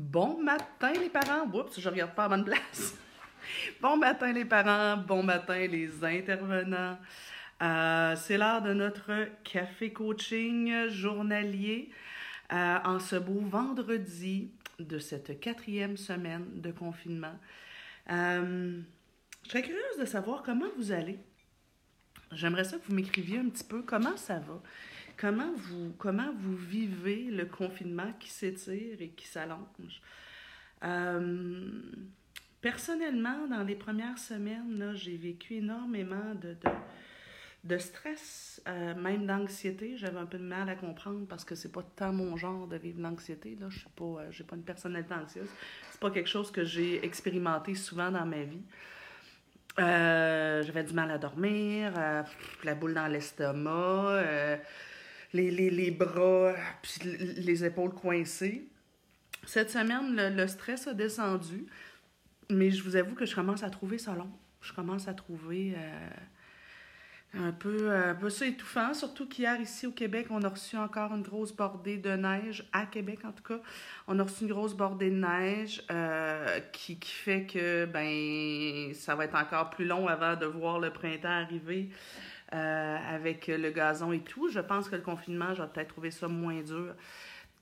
Bon matin les parents. Oups, je regarde pas à bonne place. bon matin les parents, bon matin les intervenants. Euh, c'est l'heure de notre café coaching journalier euh, en ce beau vendredi de cette quatrième semaine de confinement. Euh, je serais curieuse de savoir comment vous allez. J'aimerais ça que vous m'écriviez un petit peu comment ça va. Comment vous, comment vous vivez le confinement qui s'étire et qui s'allonge? Euh, personnellement, dans les premières semaines, j'ai vécu énormément de, de, stress, euh, même d'anxiété. J'avais un peu de mal à comprendre parce que c'est pas tant mon genre de vivre l'anxiété. Je suis pas, euh, pas une personnalité anxieuse. C'est pas quelque chose que j'ai expérimenté souvent dans ma vie. j'avais du mal à dormir, la boule dans l'estomac, les, les, les bras, puis les épaules coincées. Cette semaine, le, stress a descendu, mais je vous avoue que je commence à trouver ça long. Je commence à trouver euh, un, peu, un peu ça étouffant, surtout qu'hier, ici au Québec, on a reçu encore une grosse bordée de neige, à Québec en tout cas. On a reçu une grosse bordée de neige euh, qui, qui fait que ben ça va être encore plus long avant de voir le printemps arriver. Euh, avec le gazon et tout. Je pense que le confinement, je vais peut-être trouver ça moins dur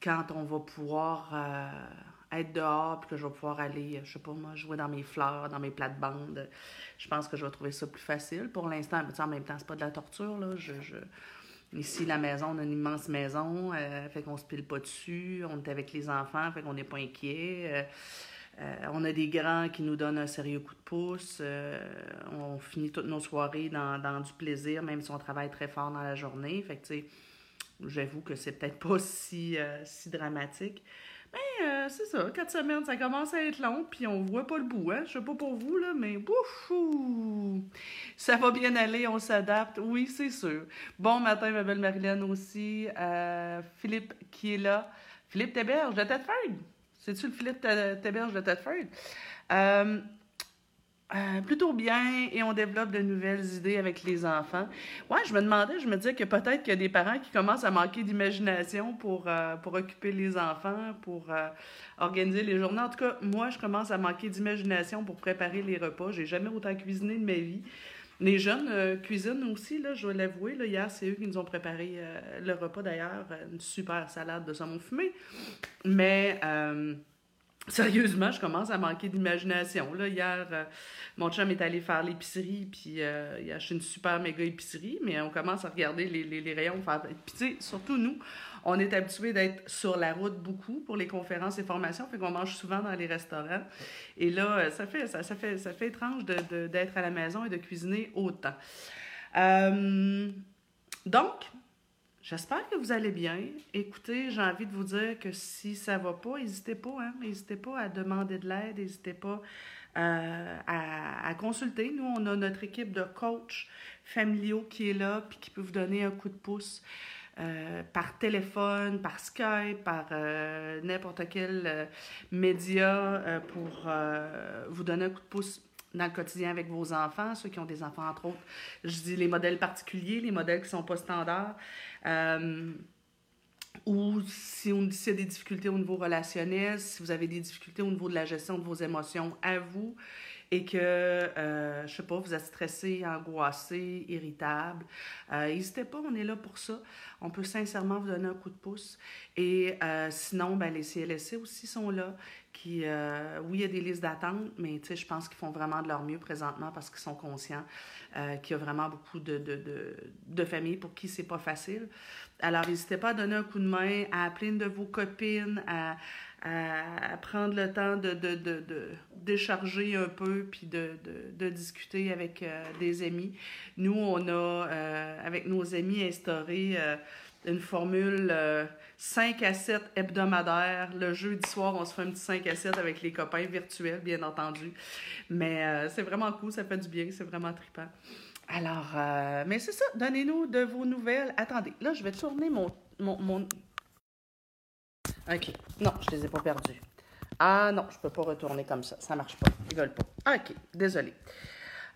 quand on va pouvoir euh, être dehors puis que je vais pouvoir aller, je sais pas moi, jouer dans mes fleurs, dans mes plates-bandes. Je pense que je vais trouver ça plus facile. Pour l'instant, en même temps, c'est pas de la torture. Là. Ici, la maison, on a une immense maison, euh, fait qu'on se pile pas dessus. On est avec les enfants, fait qu'on n'est pas inquiet. Euh, on a des grands qui nous donnent un sérieux coup de pouce. Euh, on finit toutes nos soirées dans, du plaisir, même si on travaille très fort dans la journée. Fait que, j'avoue que c'est peut-être pas si, euh, dramatique. Mais c'est ça, quatre semaines, ça commence à être long, puis on voit pas le bout, hein? Je sais pas pour vous, là, mais ouf, ça va bien aller, on s'adapte, oui, c'est sûr. Bon matin, ma belle Marilyn aussi, Philippe qui est là. Philippe Théberge de Tedford. C'est-tu le Philippe Théberge de Tedford? Euh, euh, plutôt bien et on développe de nouvelles idées avec les enfants. Ouais, je me demandais, je me disais que peut-être qu'il y a des parents qui commencent à manquer d'imagination pour, euh, occuper les enfants, pour organiser les journées. En tout cas, moi, je commence à manquer d'imagination pour préparer les repas. J'ai jamais autant cuisiné de ma vie. Les jeunes cuisinent aussi, là, je dois l'avouer. Hier, c'est eux qui nous ont préparé le repas d'ailleurs, une super salade de saumon fumé. Mais Sérieusement, je commence à manquer d'imagination. Hier, euh, mon chum est allé faire l'épicerie, puis euh, il a acheté une super méga épicerie, mais on commence à regarder les, rayons. Faire... Puis, surtout nous, on est habitués d'être sur la route beaucoup pour les conférences et formations, fait qu'on mange souvent dans les restaurants. Et là, euh, ça fait, ça, fait, ça fait étrange d'être à la maison et de cuisiner autant. donc, J'espère que vous allez bien. Écoutez, j'ai envie de vous dire que si ça va pas, n'hésitez pas, hein? Pas à demander de l'aide, n'hésitez pas euh, à, consulter. Nous, on a notre équipe de coachs familiaux qui est là puis qui peut vous donner un coup de pouce. Euh, par téléphone, par Skype, par euh, n'importe quel média pour vous donner un coup de pouce dans le quotidien avec vos enfants, ceux qui ont des enfants, entre autres. Je dis les modèles particuliers, les modèles qui ne sont pas standards. Euh, ou si on si y a des difficultés au niveau relationnel, si vous avez des difficultés au niveau de la gestion de vos émotions à vous et que, euh, je sais pas, vous êtes stressé, angoissé, irritable, euh, n'hésitez pas, on est là pour ça. On peut sincèrement vous donner un coup de pouce. Et euh, sinon, ben, les CLSC aussi sont là. Qui, euh, oui, il y a des listes d'attente, mais je pense qu'ils font vraiment de leur mieux présentement parce qu'ils sont conscients qu'il y a vraiment beaucoup de, de, de, de familles pour qui c'est pas facile. Alors, n'hésitez pas à donner un coup de main, à appeler une de vos copines, à, à prendre le temps de, de, de, de décharger un peu puis de, de, discuter avec euh, des amis. Nous, on a, euh, avec nos amis, instauré euh, une formule 5 à 7 hebdomadaire. Le jeudi soir, on se fait un petit 5 à 7 avec les copains virtuels, bien entendu. Mais c'est vraiment cool, ça fait du bien, c'est vraiment trippant. Alors, mais c'est ça, donnez-nous de vos nouvelles. Attendez, là, je vais tourner mon, mon, mon OK. Non, je les ai pas perdus. Ah non, je peux pas retourner comme ça. Ça marche pas. Ils veulent pas. OK, désolé.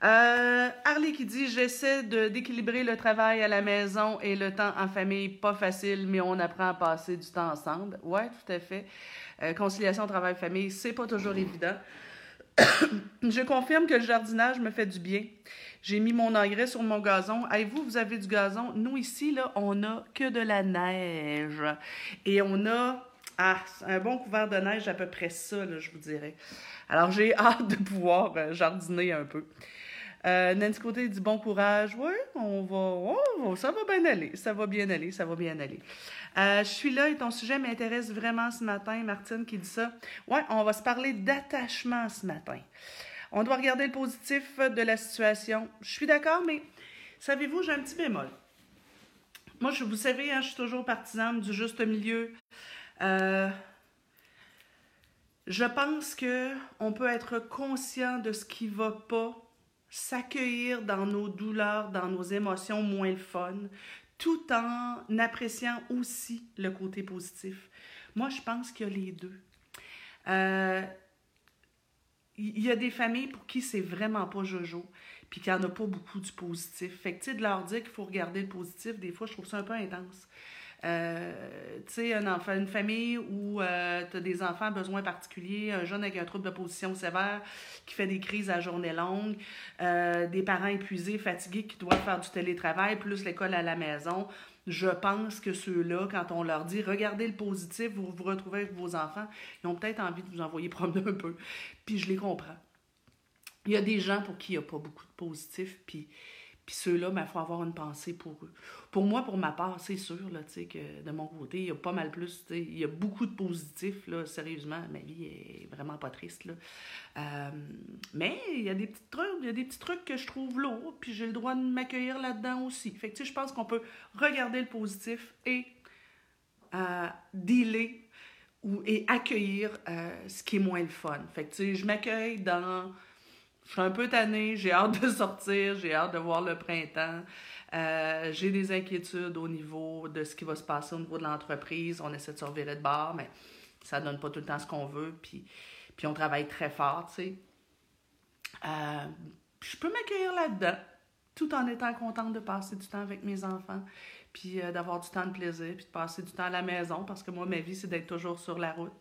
Euh, Harley qui dit J'essaie d'équilibrer le travail à la maison et le temps en famille. Pas facile, mais on apprend à passer du temps ensemble. Ouais, tout à fait. Euh, conciliation travail-famille, c'est pas toujours évident. Je confirme que le jardinage me fait du bien. J'ai mis mon engrais sur mon gazon. Et vous, vous avez du gazon. Nous, ici, là, on a que de la neige. Et on a ah, un bon couvert de neige, à peu près ça, là, je vous dirais. Alors, j'ai hâte de pouvoir euh, jardiner un peu. Euh, Nancy Côté dit bon courage. Oui, on va. ça va bien aller. Ça va bien aller. Ça va bien aller. Euh, je suis là et ton sujet m'intéresse vraiment ce matin. Martine qui dit ça. Oui, on va se parler d'attachement ce matin. On doit regarder le positif de la situation. Je suis d'accord, mais savez-vous, j'ai un petit bémol. Moi, je, vous savez, hein, je suis toujours partisane du juste milieu. Euh, je pense que on peut être conscient de ce qui va pas s'accueillir dans nos douleurs, dans nos émotions moins le fun, tout en appréciant aussi le côté positif. Moi, je pense qu'il y a les deux. Euh, il y a des familles pour qui c'est vraiment pas jojo, puis qu'il n'y en a pas beaucoup du positif. Fait que, de leur dire qu'il faut regarder le positif, des fois, je trouve ça un peu intense. Euh, tu sais, un enfant, une famille où euh, tu as des enfants à besoins particuliers, un jeune avec un trouble de position sévère qui fait des crises à journée longue, euh, des parents épuisés, fatigués qui doivent faire du télétravail, plus l'école à la maison. Je pense que ceux-là, quand on leur dit regardez le positif, vous vous retrouvez avec vos enfants, ils ont peut-être envie de vous envoyer promener un peu. Puis je les comprends. Il y a des gens pour qui il n'y a pas beaucoup de positif, puis puis ceux-là, il ben, faut avoir une pensée pour eux. Pour moi, pour ma part, c'est sûr là, que de mon côté, il y a pas mal plus. Il y a beaucoup de positifs. Là, sérieusement, ma vie est vraiment pas triste. Là. Euh, mais il y a des petits trucs, il y a des petits trucs que je trouve lourds, puis j'ai le droit de m'accueillir là-dedans aussi. Fait que je pense qu'on peut regarder le positif et euh, dealer ou, et accueillir euh, ce qui est moins le fun. Fait que je m'accueille dans je suis un peu tannée, j'ai hâte de sortir, j'ai hâte de voir le printemps. Euh, j'ai des inquiétudes au niveau de ce qui va se passer au niveau de l'entreprise. On essaie de se revirer de bord, mais ça ne donne pas tout le temps ce qu'on veut. Puis, puis on travaille très fort, tu sais. Euh, je peux m'accueillir là-dedans, tout en étant contente de passer du temps avec mes enfants, puis euh, d'avoir du temps de plaisir, puis de passer du temps à la maison, parce que moi, ma vie, c'est d'être toujours sur la route.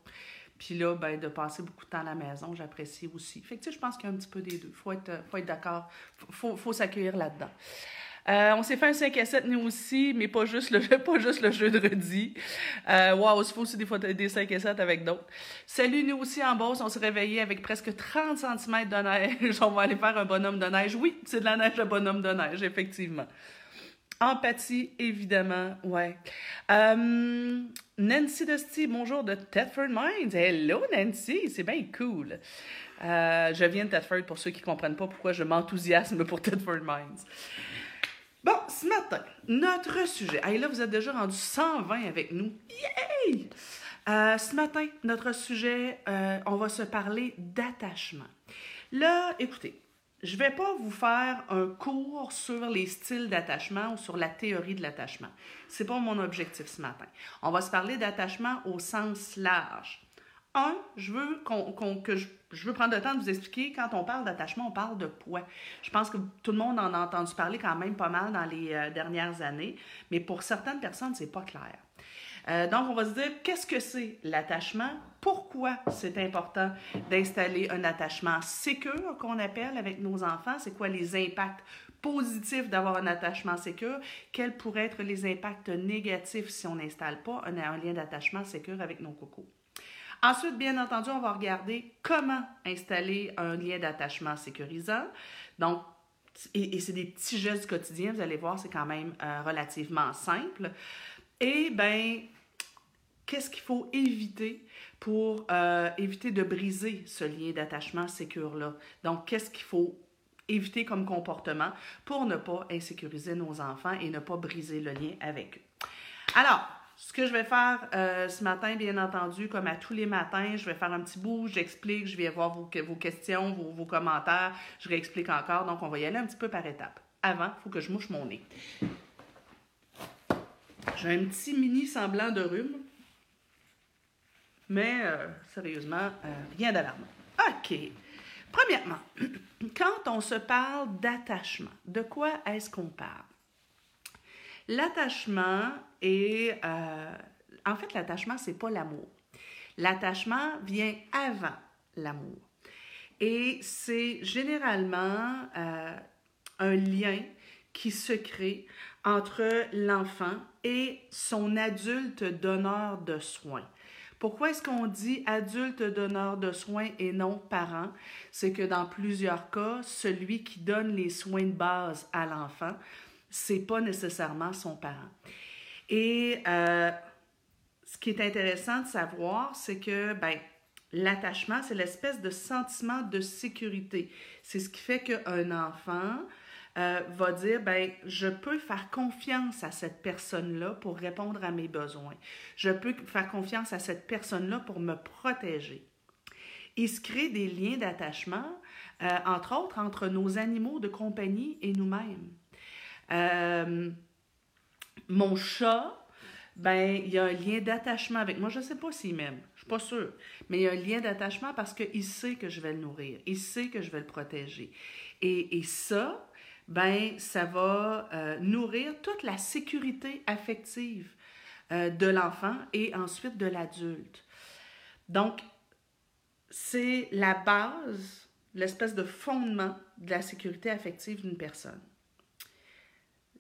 Puis là, ben, de passer beaucoup de temps à la maison, j'apprécie aussi. Fait que, tu sais, je pense qu'il y a un petit peu des deux. Il faut être, faut être d'accord. Il faut, faut s'accueillir là-dedans. Euh, on s'est fait un 5 à 7 nous aussi, mais pas juste le, pas juste le jeudi. Euh, wow, il faut aussi des fois des 5 à 7 avec d'autres. Salut, nous aussi en Beauce, on s'est réveillé avec presque 30 cm de neige. on va aller faire un bonhomme de neige. Oui, c'est de la neige de bonhomme de neige, effectivement. Empathie, évidemment, ouais. Euh, Nancy Dusty, bonjour de Thetford Mines. Hello Nancy, c'est bien cool. Euh, je viens de Thetford pour ceux qui ne comprennent pas pourquoi je m'enthousiasme pour Thetford Mines. Bon, ce matin, notre sujet. Hey, là, vous êtes déjà rendu 120 avec nous. Yay! Euh, ce matin, notre sujet, on va se parler d'attachement. Là, écoutez, je ne vais pas vous faire un cours sur les styles d'attachement ou sur la théorie de l'attachement. Ce n'est pas mon objectif ce matin. On va se parler d'attachement au sens large. Un, je veux, que je, veux prendre le temps de vous expliquer, quand on parle d'attachement, on parle de poids. Je pense que tout le monde en a entendu parler quand même pas mal dans les euh, dernières années, mais pour certaines personnes, ce n'est pas clair. Euh, donc, on va se dire, qu'est-ce que c'est l'attachement? Pourquoi c'est important d'installer un attachement sécure qu'on appelle avec nos enfants? C'est quoi les impacts positifs d'avoir un attachement sécure? Quels pourraient être les impacts négatifs si on n'installe pas un, lien d'attachement sécure avec nos cocos? Ensuite, bien entendu, on va regarder comment installer un lien d'attachement sécurisant. Donc, et, c'est des petits gestes du quotidien, vous allez voir, c'est quand même euh, relativement simple. Et bien, qu'est-ce qu'il faut éviter pour euh, éviter de briser ce lien d'attachement sécure-là? Donc, qu'est-ce qu'il faut éviter comme comportement pour ne pas insécuriser nos enfants et ne pas briser le lien avec eux? Alors, ce que je vais faire euh, ce matin, bien entendu, comme à tous les matins, je vais faire un petit bout, j'explique, je vais voir vos, vos questions, vos, vos, commentaires, je réexplique encore. Donc, on va y aller un petit peu par étapes. Avant, il faut que je mouche mon nez. J'ai un petit mini semblant de rhume. Mais euh, sérieusement, euh, rien d'alarmant. OK. Premièrement, quand on se parle d'attachement, de quoi est-ce qu'on parle? L'attachement est... Euh, en fait, l'attachement, c'est pas l'amour. L'attachement vient avant l'amour. Et c'est généralement un lien qui se crée entre l'enfant et son adulte donneur de soins. Pourquoi est-ce qu'on dit adulte donneur de soins et non parent? C'est que dans plusieurs cas, celui qui donne les soins de base à l'enfant, c'est pas nécessairement son parent. Et euh, ce qui est intéressant de savoir, c'est que ben, l'attachement, c'est l'espèce de sentiment de sécurité. C'est ce qui fait qu'un enfant euh, va dire, ben, je peux faire confiance à cette personne-là pour répondre à mes besoins. Je peux faire confiance à cette personne-là pour me protéger. Il se crée des liens d'attachement, euh, entre autres, entre nos animaux de compagnie et nous-mêmes. Euh, mon chat, ben, il y a un lien d'attachement avec moi. Je ne sais pas s'il m'aime, je suis pas sûre. Mais il y a un lien d'attachement parce qu'il sait que je vais le nourrir, il sait que je vais le protéger. Et, et ça, ben ça va euh, nourrir toute la sécurité affective euh, de l'enfant et ensuite de l'adulte. Donc, c'est la base, l'espèce de fondement de la sécurité affective d'une personne.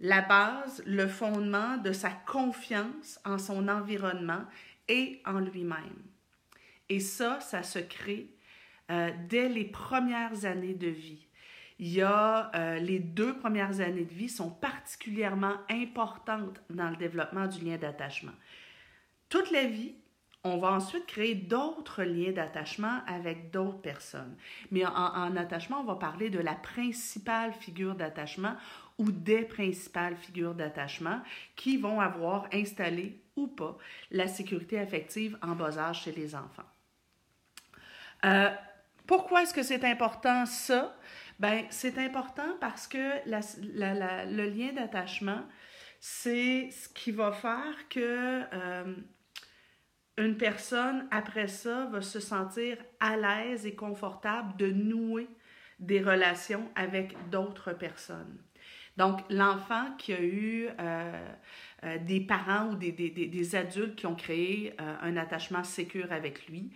La base, le fondement de sa confiance en son environnement et en lui-même. Et ça, ça se crée euh, dès les premières années de vie il y a euh, les deux premières années de vie sont particulièrement importantes dans le développement du lien d'attachement. Toute la vie, on va ensuite créer d'autres liens d'attachement avec d'autres personnes. Mais en, en, attachement, on va parler de la principale figure d'attachement ou des principales figures d'attachement qui vont avoir installé ou pas la sécurité affective en bas âge chez les enfants. Euh, pourquoi est-ce que c'est important ça? Ben, c'est important parce que le lien d'attachement, c'est ce qui va faire que euh, une personne, après ça, va se sentir à l'aise et confortable de nouer des relations avec d'autres personnes. Donc, l'enfant qui a eu euh, euh, des parents ou des, des, des, adultes qui ont créé un attachement sécure avec lui,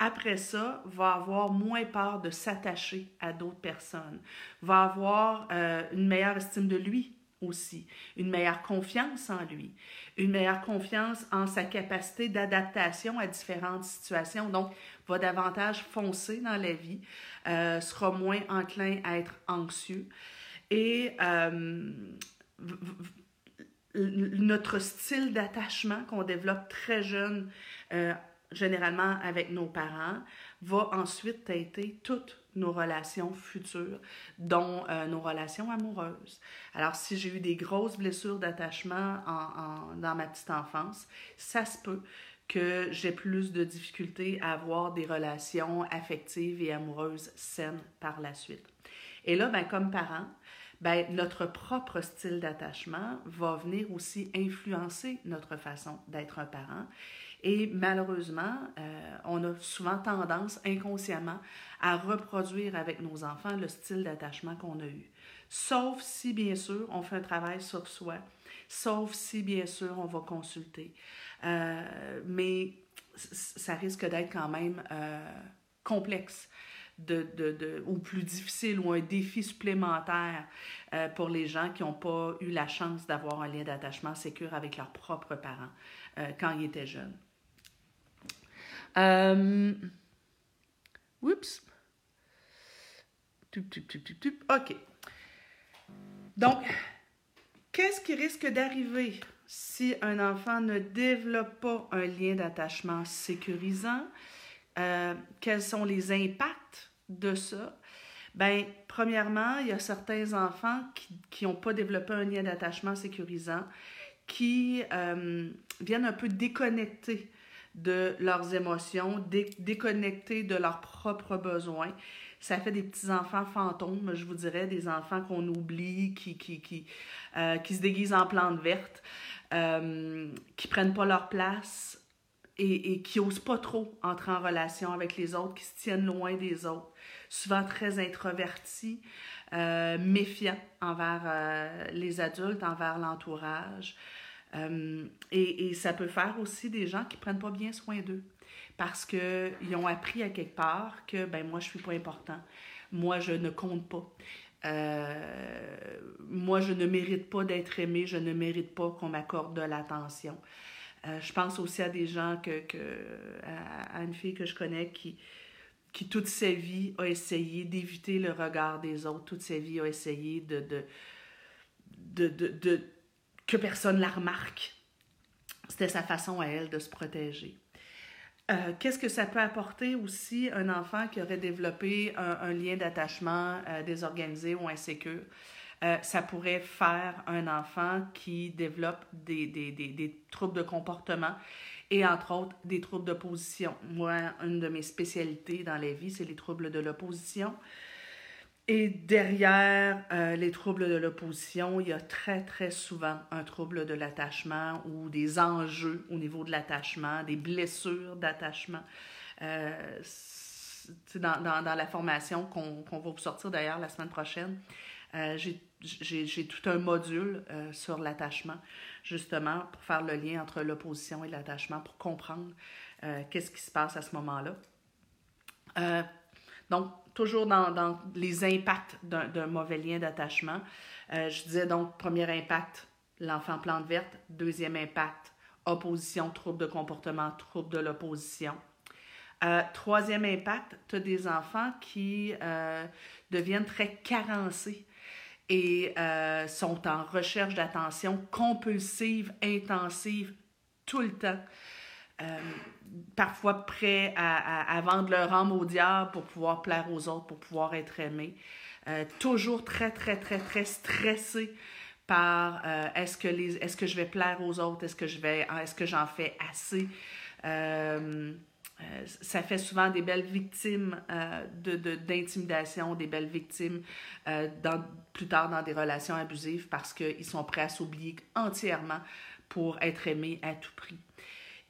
après ça, va avoir moins peur de s'attacher à d'autres personnes, va avoir euh, une meilleure estime de lui aussi, une meilleure confiance en lui, une meilleure confiance en sa capacité d'adaptation à différentes situations. Donc, va davantage foncer dans la vie, euh, sera moins enclin à être anxieux. Et euh, notre style d'attachement qu'on développe très jeune généralement avec nos parents, va ensuite têter toutes nos relations futures, dont euh, nos relations amoureuses. Alors, si j'ai eu des grosses blessures d'attachement en, dans ma petite enfance, ça se peut que j'ai plus de difficultés à avoir des relations affectives et amoureuses saines par la suite. Et là, ben, comme parent, ben, notre propre style d'attachement va venir aussi influencer notre façon d'être un parent et malheureusement, euh, on a souvent tendance inconsciemment à reproduire avec nos enfants le style d'attachement qu'on a eu. Sauf si, bien sûr, on fait un travail sur soi, sauf si, bien sûr, on va consulter. Euh, mais ça risque d'être quand même euh, complexe. Ou plus difficile ou un défi supplémentaire pour les gens qui n'ont pas eu la chance d'avoir un lien d'attachement sécure avec leurs propres parents quand ils étaient jeunes. Euh, oups. OK. Donc, qu'est-ce qui risque d'arriver si un enfant ne développe pas un lien d'attachement sécurisant? Euh, quels sont les impacts de ça? Bien, premièrement, il y a certains enfants qui n'ont pas développé un lien d'attachement sécurisant qui euh, viennent un peu déconnecter de leurs émotions, déconnectés de leurs propres besoins. Ça fait des petits enfants fantômes, je vous dirais, des enfants qu'on oublie, qui, qui, qui, euh, qui, se déguisent en plantes vertes, euh, qui prennent pas leur place et, qui n'osent pas trop entrer en relation avec les autres, qui se tiennent loin des autres, souvent très introvertis, euh, méfiants envers euh, les adultes, envers l'entourage. Euh, et, ça peut faire aussi des gens qui ne prennent pas bien soin d'eux parce qu'ils ont appris à quelque part que ben moi je suis pas important, moi je ne compte pas. Euh, moi, je ne mérite pas d'être aimé, je ne mérite pas qu'on m'accorde de l'attention. Euh, je pense aussi à des gens, que, que à, une fille que je connais qui, qui toute sa vie a essayé d'éviter le regard des autres, toute sa vie a essayé de, de, de, de que personne la remarque. C'était sa façon à elle de se protéger. Euh, qu'est-ce que ça peut apporter aussi un enfant qui aurait développé un, lien d'attachement euh, désorganisé ou insécure? Euh, ça pourrait faire un enfant qui développe des, des, des, des, troubles de comportement et entre autres des troubles d'opposition. Moi, une de mes spécialités dans la vie, c'est les troubles de l'opposition. Et derrière euh, les troubles de l'opposition, il y a très, très souvent un trouble de l'attachement ou des enjeux au niveau de l'attachement, des blessures d'attachement. Euh, dans, dans, la formation qu'on va vous sortir d'ailleurs la semaine prochaine, euh, j'ai tout un module sur l'attachement, justement, pour faire le lien entre l'opposition et l'attachement, pour comprendre qu'est-ce qui se passe à ce moment-là. Donc, toujours dans, les impacts d'un mauvais lien d'attachement. Euh, je disais donc, premier impact, l'enfant plante verte. Deuxième impact, opposition, trouble de comportement, trouble de l'opposition. Euh, troisième impact, tu as des enfants qui euh, deviennent très carencés et sont en recherche d'attention compulsive, intensive, tout le temps. Euh, parfois prêts à, vendre leur âme au diable pour pouvoir plaire aux autres, pour pouvoir être aimés. Euh, toujours très, très, très, très stressés par euh, est-ce que, est-ce que je vais plaire aux autres, est-ce que, je vais, est-ce que j'en fais assez? ça fait souvent des belles victimes de, de, d'intimidation, des belles victimes plus tard dans des relations abusives parce qu'ils sont prêts à s'oublier entièrement pour être aimés à tout prix.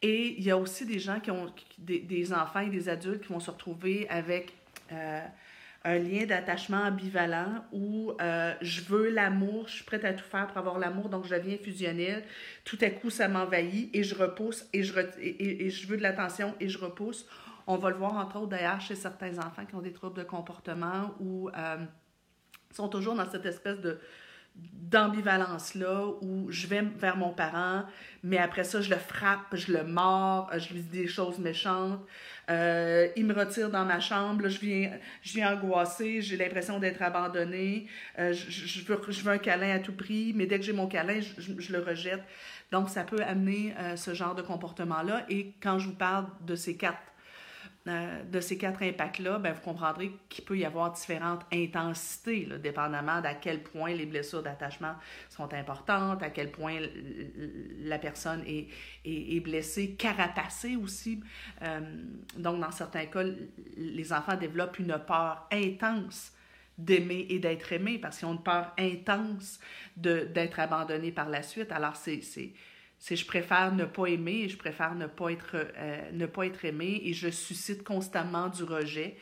Et il y a aussi des gens qui ont, des, enfants et des adultes qui vont se retrouver avec euh, un lien d'attachement ambivalent où euh, je veux l'amour, je suis prête à tout faire pour avoir l'amour, donc je deviens fusionnelle. Tout à coup, ça m'envahit et je repousse et je, et, et, je veux de l'attention et je repousse. On va le voir entre autres d'ailleurs chez certains enfants qui ont des troubles de comportement ou euh, sont toujours dans cette espèce de d'ambivalence-là où je vais vers mon parent, mais après ça, je le frappe, je le mords, je lui dis des choses méchantes. Euh, il me retire dans ma chambre, je viens, je viens angoissée, j'ai l'impression d'être abandonnée. Euh, je, veux, je veux un câlin à tout prix, mais dès que j'ai mon câlin, je, le rejette. Donc, ça peut amener euh, ce genre de comportement-là. Et quand je vous parle de ces quatre euh, de ces quatre impacts-là, ben, vous comprendrez qu'il peut y avoir différentes intensités, là, dépendamment d'à quel point les blessures d'attachement sont importantes, à quel point la personne est, est, blessée, carapacée aussi. Euh, donc, dans certains cas, les enfants développent une peur intense d'aimer et d'être aimé parce qu'ils ont une peur intense d'être abandonnés par la suite. Alors, c'est c'est je préfère ne pas aimer et je préfère ne pas être, euh, ne pas être aimé et je suscite constamment du rejet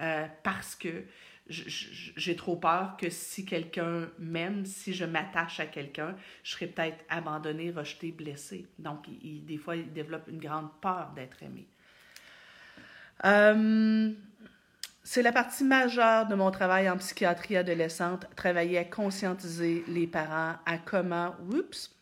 euh, parce que j'ai trop peur que si quelqu'un m'aime, si je m'attache à quelqu'un, je serai peut-être abandonné, rejeté, blessé. Donc, des fois, il développe une grande peur d'être aimé. Euh, c'est la partie majeure de mon travail en psychiatrie adolescente, travailler à conscientiser les parents à comment, oups,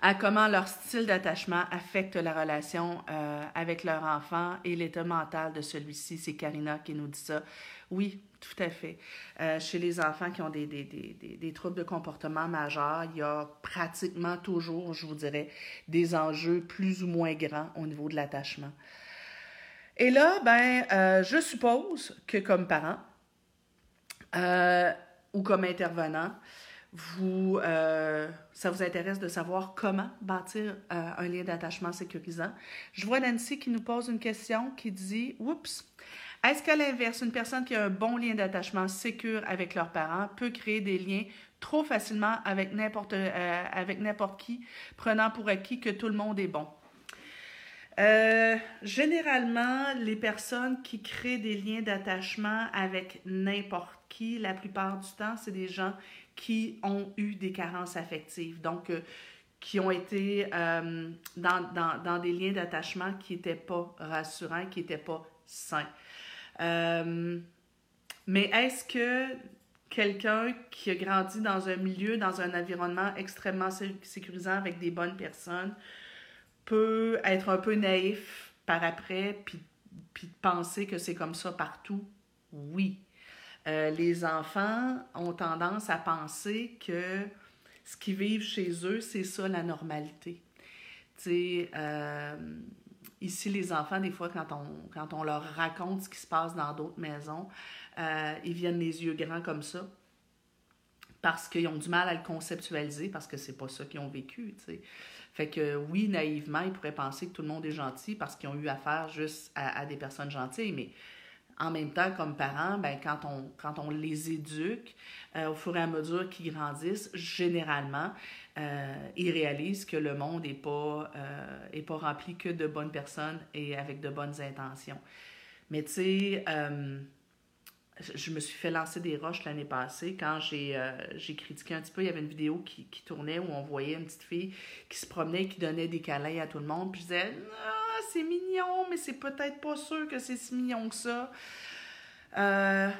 à comment leur style d'attachement affecte la relation euh, avec leur enfant et l'état mental de celui-ci. C'est Karina qui nous dit ça. Oui, tout à fait. Euh, chez les enfants qui ont des, des, des, des, troubles de comportement majeurs, il y a pratiquement toujours, je vous dirais, des enjeux plus ou moins grands au niveau de l'attachement. Et là, ben, euh, je suppose que comme parent ou comme intervenant, vous, euh, ça vous intéresse de savoir comment bâtir euh, un lien d'attachement sécurisant. Je vois Nancy qui nous pose une question qui dit Oups, est-ce qu'à l'inverse, une personne qui a un bon lien d'attachement sécure avec leurs parents peut créer des liens trop facilement avec n'importe euh, n'importe qui, prenant pour acquis que tout le monde est bon? Généralement, les personnes qui créent des liens d'attachement avec n'importe qui, la plupart du temps, c'est des gens qui ont eu des carences affectives. Donc, euh, qui ont été euh, dans, dans, dans, des liens d'attachement qui n'étaient pas rassurants, qui n'étaient pas sains. mais est-ce que quelqu'un qui a grandi dans un milieu, dans un environnement extrêmement sécurisant avec des bonnes personnes, peut être un peu naïf par après, puis, puis penser que c'est comme ça partout? Oui. Euh, les enfants ont tendance à penser que ce qu'ils vivent chez eux, c'est ça la normalité. Euh, ici, les enfants, des fois, quand on, quand on leur raconte ce qui se passe dans d'autres maisons, euh, ils viennent les yeux grands comme ça parce qu'ils ont du mal à le conceptualiser, parce que c'est pas ça qu'ils ont vécu, tu sais. Fait que oui, naïvement, ils pourraient penser que tout le monde est gentil parce qu'ils ont eu affaire juste à, des personnes gentilles, mais en même temps, comme parents, ben, quand, on, quand on les éduque, euh, au fur et à mesure qu'ils grandissent, généralement, euh, ils réalisent que le monde n'est pas, euh, pas rempli que de bonnes personnes et avec de bonnes intentions. Mais tu sais, je me suis fait lancer des roches l'année passée quand euh, j'ai critiqué un petit peu. Il y avait une vidéo qui, qui, tournait où on voyait une petite fille qui se promenait qui donnait des câlins à tout le monde. Puis je disais, ah, c'est mignon, mais c'est peut-être pas sûr que c'est si mignon que ça. Euh,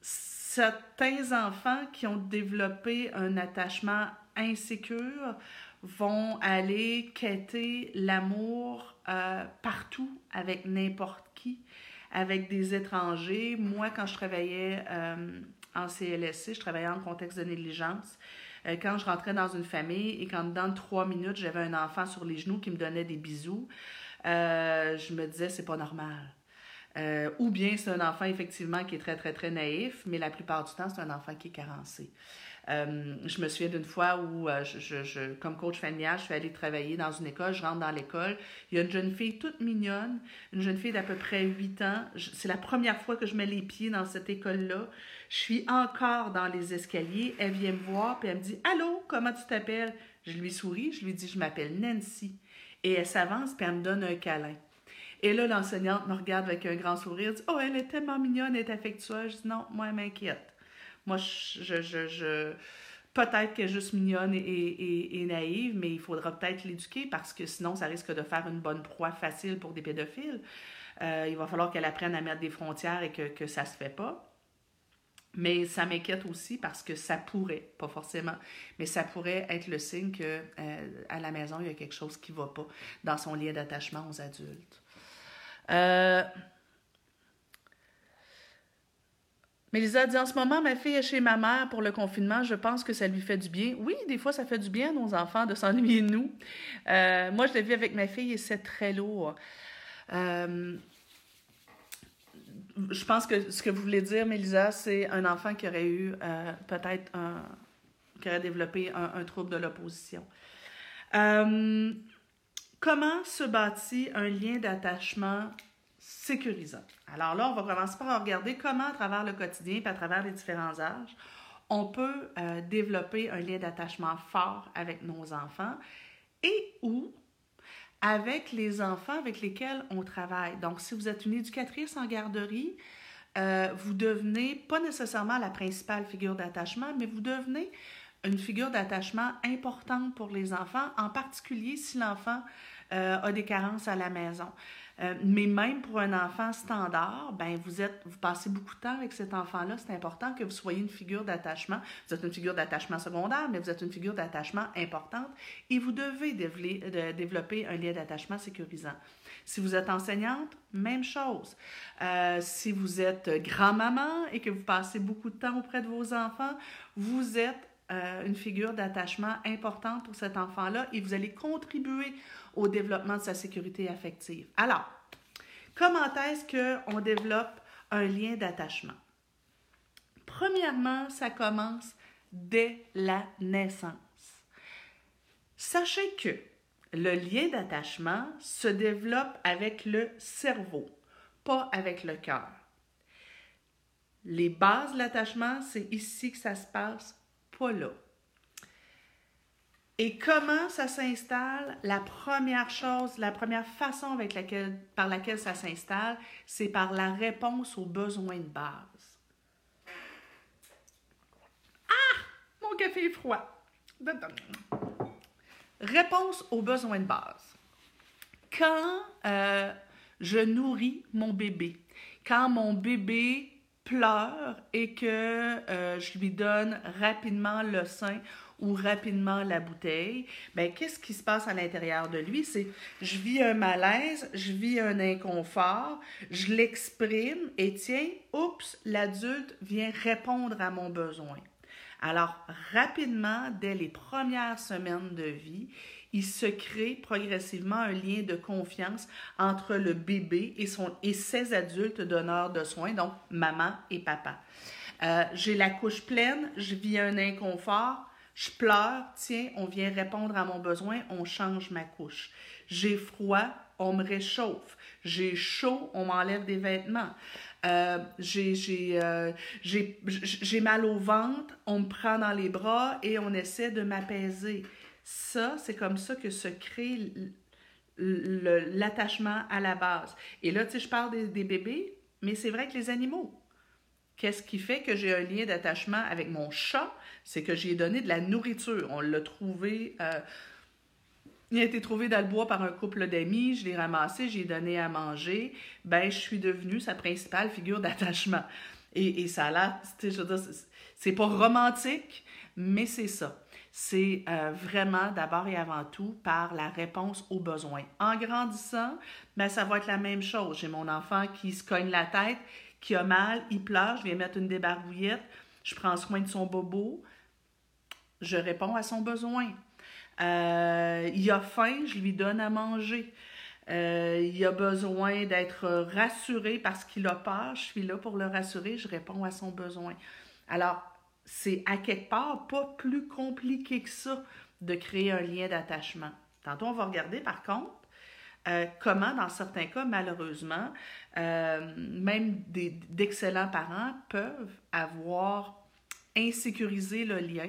certains enfants qui ont développé un attachement insécure vont aller quêter l'amour euh, partout avec n'importe qui avec des étrangers. Moi, quand je travaillais euh, en CLSC, je travaillais en contexte de négligence. Quand je rentrais dans une famille et quand dans trois minutes, j'avais un enfant sur les genoux qui me donnait des bisous, euh, je me disais, c'est pas normal. ou bien c'est un enfant effectivement qui est très, très, très naïf, mais la plupart du temps, c'est un enfant qui est carencé. Euh, je me souviens d'une fois où, euh, je, comme coach familial, je suis allée travailler dans une école. Je rentre dans l'école. Il y a une jeune fille toute mignonne, une jeune fille d'à peu près 8 ans. C'est la première fois que je mets les pieds dans cette école-là. Je suis encore dans les escaliers. Elle vient me voir, puis elle me dit Allô, comment tu t'appelles Je lui souris, je lui dis Je m'appelle Nancy. Et elle s'avance, puis elle me donne un câlin. Et là, l'enseignante me regarde avec un grand sourire, dit Oh, elle est tellement mignonne, elle est affectueuse. Je dis Non, moi, elle m'inquiète. Moi, je, je, je peut-être qu'elle est juste mignonne et, naïve, mais il faudra peut-être l'éduquer parce que sinon, ça risque de faire une bonne proie facile pour des pédophiles. Euh, il va falloir qu'elle apprenne à mettre des frontières et que, que ça se fait pas. Mais ça m'inquiète aussi parce que ça pourrait, pas forcément, mais ça pourrait être le signe que euh, à la maison, il y a quelque chose qui ne va pas dans son lien d'attachement aux adultes. Euh, Mélisa dit en ce moment, ma fille est chez ma mère pour le confinement. Je pense que ça lui fait du bien. Oui, des fois, ça fait du bien à nos enfants de s'ennuyer de nous. Euh, moi, je l'ai vu avec ma fille et c'est très lourd. Euh, je pense que ce que vous voulez dire, Mélisa, c'est un enfant qui aurait eu euh, peut-être un. qui aurait développé un, trouble de l'opposition. comment se bâtit un lien d'attachement sécurisant? Alors là, on va commencer par regarder comment, à travers le quotidien et à travers les différents âges, on peut euh, développer un lien d'attachement fort avec nos enfants et ou avec les enfants avec lesquels on travaille. Donc, si vous êtes une éducatrice en garderie, euh, vous devenez pas nécessairement la principale figure d'attachement, mais vous devenez une figure d'attachement importante pour les enfants, en particulier si l'enfant euh, a des carences à la maison. Euh, mais même pour un enfant standard, ben vous êtes, vous passez beaucoup de temps avec cet enfant-là. C'est important que vous soyez une figure d'attachement. Vous êtes une figure d'attachement secondaire, mais vous êtes une figure d'attachement importante et vous devez développer un lien d'attachement sécurisant. Si vous êtes enseignante, même chose. Euh, si vous êtes grand-maman et que vous passez beaucoup de temps auprès de vos enfants, vous êtes euh, une figure d'attachement importante pour cet enfant-là et vous allez contribuer au développement de sa sécurité affective. Alors, comment est-ce qu'on développe un lien d'attachement? Premièrement, ça commence dès la naissance. Sachez que le lien d'attachement se développe avec le cerveau, pas avec le cœur. Les bases de l'attachement, c'est ici que ça se passe pas là. Et comment ça s'installe? La première chose, la première façon par laquelle ça s'installe, c'est par la réponse aux besoins de base. Ah! Mon café est froid. Réponse aux besoins de base. Quand euh, je nourris mon bébé, quand mon bébé pleure et que euh, je lui donne rapidement le sein ou rapidement la bouteille, ben qu'est-ce qui se passe à l'intérieur de lui? C'est je vis un malaise, je vis un inconfort, je l'exprime et tiens, oups, l'adulte vient répondre à mon besoin. Alors, rapidement, dès les premières semaines de vie, il se crée progressivement un lien de confiance entre le bébé et, son, et ses adultes donneurs de soins, donc maman et papa. Euh, j'ai la couche pleine, je vis un inconfort, je pleure, tiens, on vient répondre à mon besoin, on change ma couche. J'ai froid, on me réchauffe. J'ai chaud, on m'enlève des vêtements. Euh, euh, j'ai mal au ventre, on me prend dans les bras et on essaie de m'apaiser. Ça, c'est comme ça que se crée l'attachement à la base. Et là, tu sais, je parle des, bébés, mais c'est vrai que les animaux. Qu'est-ce qui fait que j'ai un lien d'attachement avec mon chat? C'est que j'ai donné de la nourriture. On l'a trouvé. Euh, il a été trouvé dans le bois par un couple d'amis, je l'ai ramassé, j'ai donné à manger. Ben, je suis devenue sa principale figure d'attachement. Et, ça a l'air, c'est pas romantique, mais c'est ça c'est euh, vraiment d'abord et avant tout par la réponse aux besoins. En grandissant, ben, ça va être la même chose. J'ai mon enfant qui se cogne la tête, qui a mal, il pleure, je viens mettre une débarbouillette, je prends soin de son bobo, je réponds à son besoin. Euh, il a faim, je lui donne à manger. Euh, il a besoin d'être rassuré parce qu'il a peur, je suis là pour le rassurer, je réponds à son besoin. Alors, c'est à quelque part pas plus compliqué que ça de créer un lien d'attachement. Tantôt, on va regarder par contre euh, comment, dans certains cas, malheureusement, euh, même d'excellents parents peuvent avoir insécurisé le lien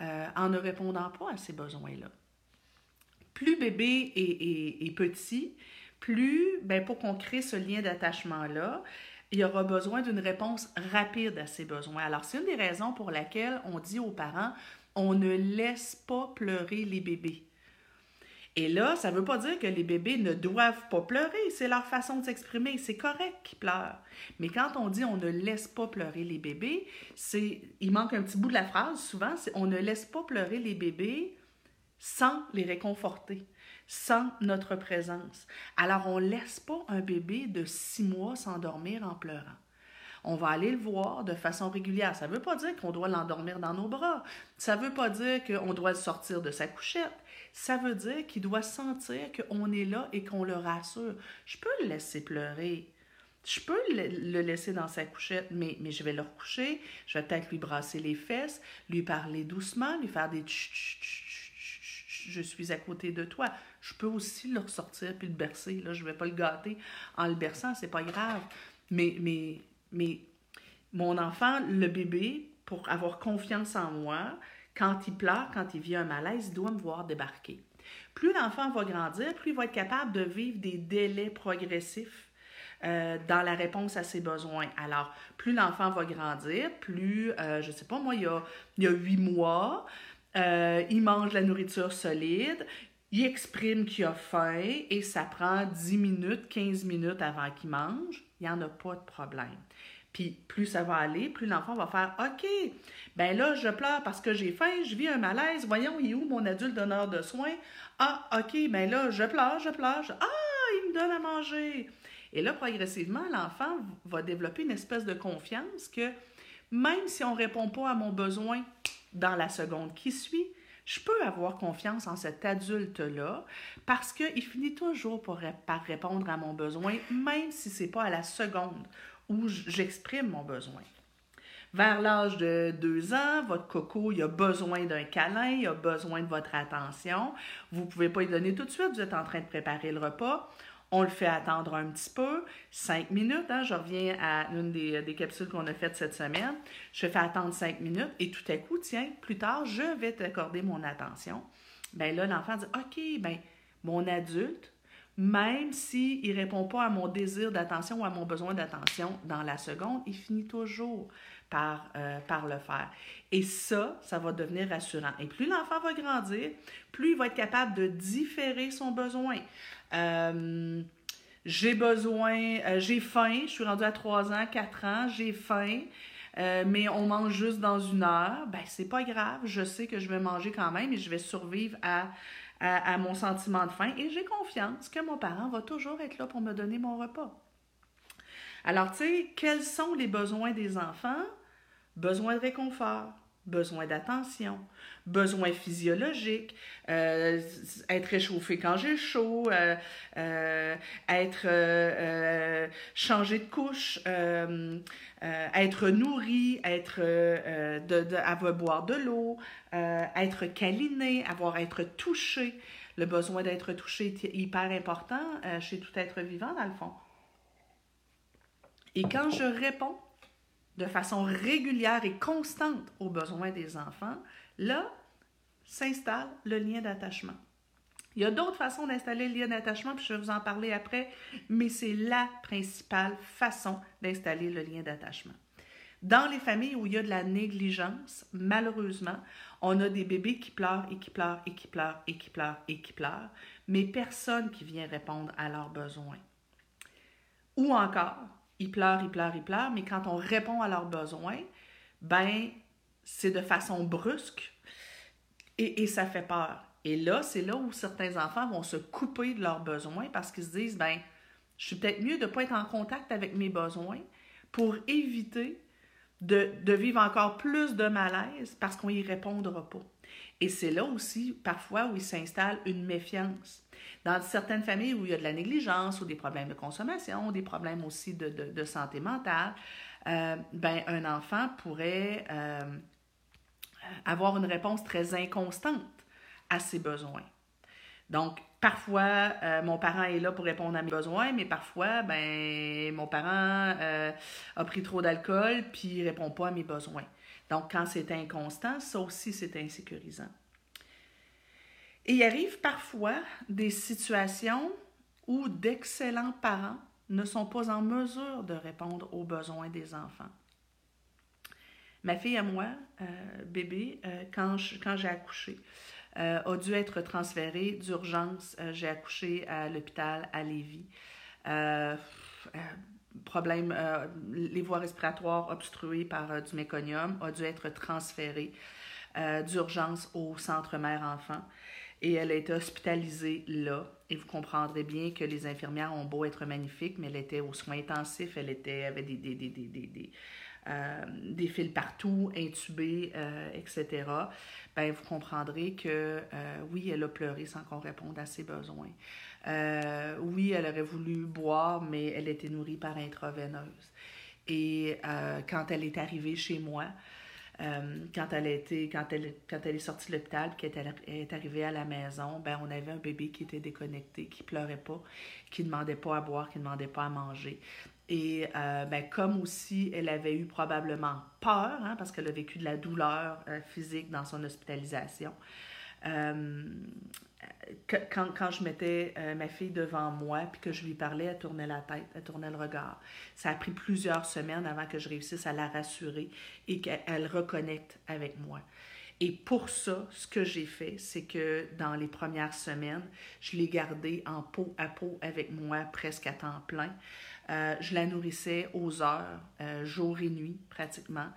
euh, en ne répondant pas à ces besoins-là. Plus bébé est, petit, plus, ben, pour qu'on crée ce lien d'attachement-là, il y aura besoin d'une réponse rapide à ses besoins. Alors, c'est une des raisons pour laquelle on dit aux parents, on ne laisse pas pleurer les bébés. Et là, ça ne veut pas dire que les bébés ne doivent pas pleurer, c'est leur façon de s'exprimer, c'est correct qu'ils pleurent. Mais quand on dit on ne laisse pas pleurer les bébés, c'est il manque un petit bout de la phrase souvent, c'est on ne laisse pas pleurer les bébés sans les réconforter sans notre présence. Alors, on ne laisse pas un bébé de six mois s'endormir en pleurant. On va aller le voir de façon régulière. Ça ne veut pas dire qu'on doit l'endormir dans nos bras. Ça ne veut pas dire qu'on doit le sortir de sa couchette. Ça veut dire qu'il doit sentir qu'on est là et qu'on le rassure. Je peux le laisser pleurer. Je peux le laisser dans sa couchette, mais, mais je vais le recoucher. Je vais peut-être lui brasser les fesses, lui parler doucement, lui faire des je suis à côté de toi. Je peux aussi le ressortir puis le bercer. Là, je ne vais pas le gâter en le berçant, c'est pas grave. Mais, mais, mais mon enfant, le bébé, pour avoir confiance en moi, quand il pleure, quand il vit un malaise, il doit me voir débarquer. Plus l'enfant va grandir, plus il va être capable de vivre des délais progressifs euh, dans la réponse à ses besoins. Alors, plus l'enfant va grandir, plus, euh, je ne sais pas, moi, il y a, il mois, euh, il mange la nourriture solide, il exprime qu'il a faim et ça prend 10 minutes, 15 minutes avant qu'il mange. Il n'y en a pas de problème. Puis plus ça va aller, plus l'enfant va faire OK, ben là, je pleure parce que j'ai faim, je vis un malaise. Voyons, il est où mon adulte donneur de soins? Ah, OK, ben là, je pleure, je pleure. Ah, il me donne à manger. Et là, progressivement, l'enfant va développer une espèce de confiance que même si on ne répond pas à mon besoin dans la seconde qui suit, je peux avoir confiance en cet adulte-là parce qu'il finit toujours par répondre à mon besoin, même si ce n'est pas à la seconde où j'exprime mon besoin. Vers l'âge de deux ans, votre coco, il a besoin d'un câlin, il a besoin de votre attention. Vous ne pouvez pas lui donner tout de suite, vous êtes en train de préparer le repas. On le fait attendre un petit peu, cinq minutes. Hein, je reviens à une des, des capsules qu'on a faites cette semaine. Je fais attendre cinq minutes et tout à coup, tiens, plus tard, je vais t'accorder mon attention. ben là, l'enfant dit OK, ben mon adulte, même s'il ne répond pas à mon désir d'attention ou à mon besoin d'attention dans la seconde, il finit toujours par, euh, par le faire. Et ça, ça va devenir rassurant. Et plus l'enfant va grandir, plus il va être capable de différer son besoin. Euh, j'ai besoin, euh, j'ai faim, je suis rendue à 3 ans, 4 ans, j'ai faim, mais on mange juste dans une heure. Ben, c'est pas grave, je sais que je vais manger quand même et je vais survivre à à, mon sentiment de faim et j'ai confiance que mon parent va toujours être là pour me donner mon repas. Alors, tu sais, quels sont les besoins des enfants? Besoin de réconfort, besoin d'attention, besoin physiologique, euh, être réchauffé quand j'ai chaud, euh, euh, être changé de couche, être nourri, être de, avoir boire de l'eau, être câliné, avoir être touché. Le besoin d'être touché est hyper important chez tout être vivant, dans le fond. Et quand je réponds de façon régulière et constante aux besoins des enfants, là s'installe le lien d'attachement. Il y a d'autres façons d'installer le lien d'attachement, puis je vais vous en parler après, mais c'est la principale façon d'installer le lien d'attachement. Dans les familles où il y a de la négligence, malheureusement, on a des bébés qui pleurent et qui pleurent et qui pleurent et qui pleurent et qui pleurent, mais personne qui vient répondre à leurs besoins. Ou encore, ils pleurent, ils pleurent, ils pleurent, mais quand on répond à leurs besoins, ben, c'est de façon brusque et, ça fait peur. Et là, c'est là où certains enfants vont se couper de leurs besoins parce qu'ils se disent, ben, je suis peut-être mieux de ne pas être en contact avec mes besoins pour éviter de, de vivre encore plus de malaise parce qu'on n'y répondra pas. Et c'est là aussi, parfois, où il s'installe une méfiance. Dans certaines familles où il y a de la négligence ou des problèmes de consommation, des problèmes aussi de, santé mentale, euh, ben, un enfant pourrait euh, avoir une réponse très inconstante à ses besoins. Donc, parfois, euh, mon parent est là pour répondre à mes besoins, mais parfois, ben, mon parent a pris trop d'alcool puis il répond pas à mes besoins. Donc, quand c'est inconstant, ça aussi, c'est insécurisant. Et il arrive parfois des situations où d'excellents parents ne sont pas en mesure de répondre aux besoins des enfants. Ma fille à moi, euh, bébé, euh, quand, j'ai accouché, euh, a dû être transférée d'urgence. j'ai accouché à l'hôpital à Lévis. Problème, les voies respiratoires obstruées par du méconium, a dû être transférée d'urgence au centre mère-enfant et elle a été hospitalisée là. Et vous comprendrez bien que les infirmières ont beau être magnifiques, mais elle était aux soins intensifs, elle était, avait des, des, des, des, euh, des fils partout, intubés, euh, etc. Ben, vous comprendrez que euh, oui, elle a pleuré sans qu'on réponde à ses besoins. oui, elle aurait voulu boire, mais elle était nourrie par intraveineuse. Et quand elle est arrivée chez moi, euh, quand, elle était, quand, elle, quand elle est sortie de l'hôpital, qu'elle est arrivée à la maison, ben, on avait un bébé qui était déconnecté, qui pleurait pas, qui ne demandait pas à boire, qui ne demandait pas à manger. Et euh, ben, comme aussi elle avait eu probablement peur, hein, parce qu'elle a vécu de la douleur euh, physique dans son hospitalisation, quand, quand, je mettais euh, ma fille devant moi puis que je lui parlais, elle tournait la tête, elle tournait le regard. Ça a pris plusieurs semaines avant que je réussisse à la rassurer et qu'elle reconnecte avec moi. Et pour ça, ce que j'ai fait, c'est que dans les premières semaines, je l'ai gardée en peau à peau avec moi presque à temps plein. Euh, je la nourrissais aux heures, euh, jour et nuit pratiquement.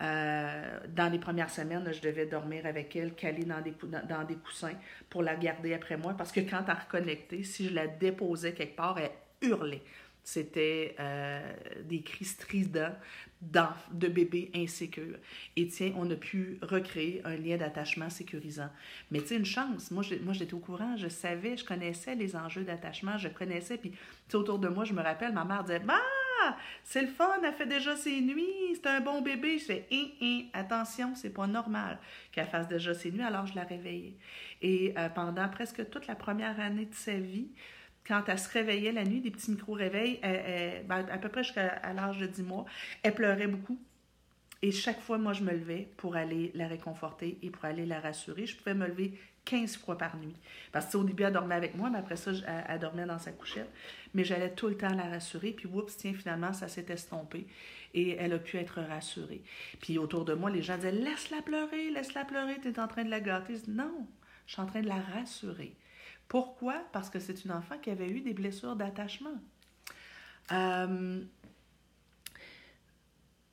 Euh, dans les premières semaines, je devais dormir avec elle, calée dans des, dans, des coussins pour la garder après moi parce que quand elle reconnectait, si je la déposais quelque part, elle hurlait. C'était euh, des cris stridents de bébés insécures. Et tiens, on a pu recréer un lien d'attachement sécurisant. Mais tu sais, une chance. Moi, j'étais au courant, je savais, je connaissais les enjeux d'attachement, je connaissais. Puis, tu autour de moi, je me rappelle, ma mère disait, bah, c'est le fun, elle fait déjà ses nuits, c'est un bon bébé. Je fais, hein, hein, attention, c'est pas normal qu'elle fasse déjà ses nuits, alors je la réveillais. Et euh, pendant presque toute la première année de sa vie, quand elle se réveillait la nuit, des petits micro-réveils, ben, à peu près jusqu'à l'âge de 10 mois, elle pleurait beaucoup. Et chaque fois, moi, je me levais pour aller la réconforter et pour aller la rassurer. Je pouvais me lever 15 fois par nuit. Parce que au début, elle dormait avec moi, mais après ça, elle, dormait dans sa couchette. Mais j'allais tout le temps la rassurer. Puis, oups, tiens, finalement, ça s'est estompé. Et elle a pu être rassurée. Puis, autour de moi, les gens disaient Laisse-la pleurer, laisse-la pleurer, tu es en train de la gâter. Je dis, non, je suis en train de la rassurer. Pourquoi? Parce que c'est une enfant qui avait eu des blessures d'attachement. Euh,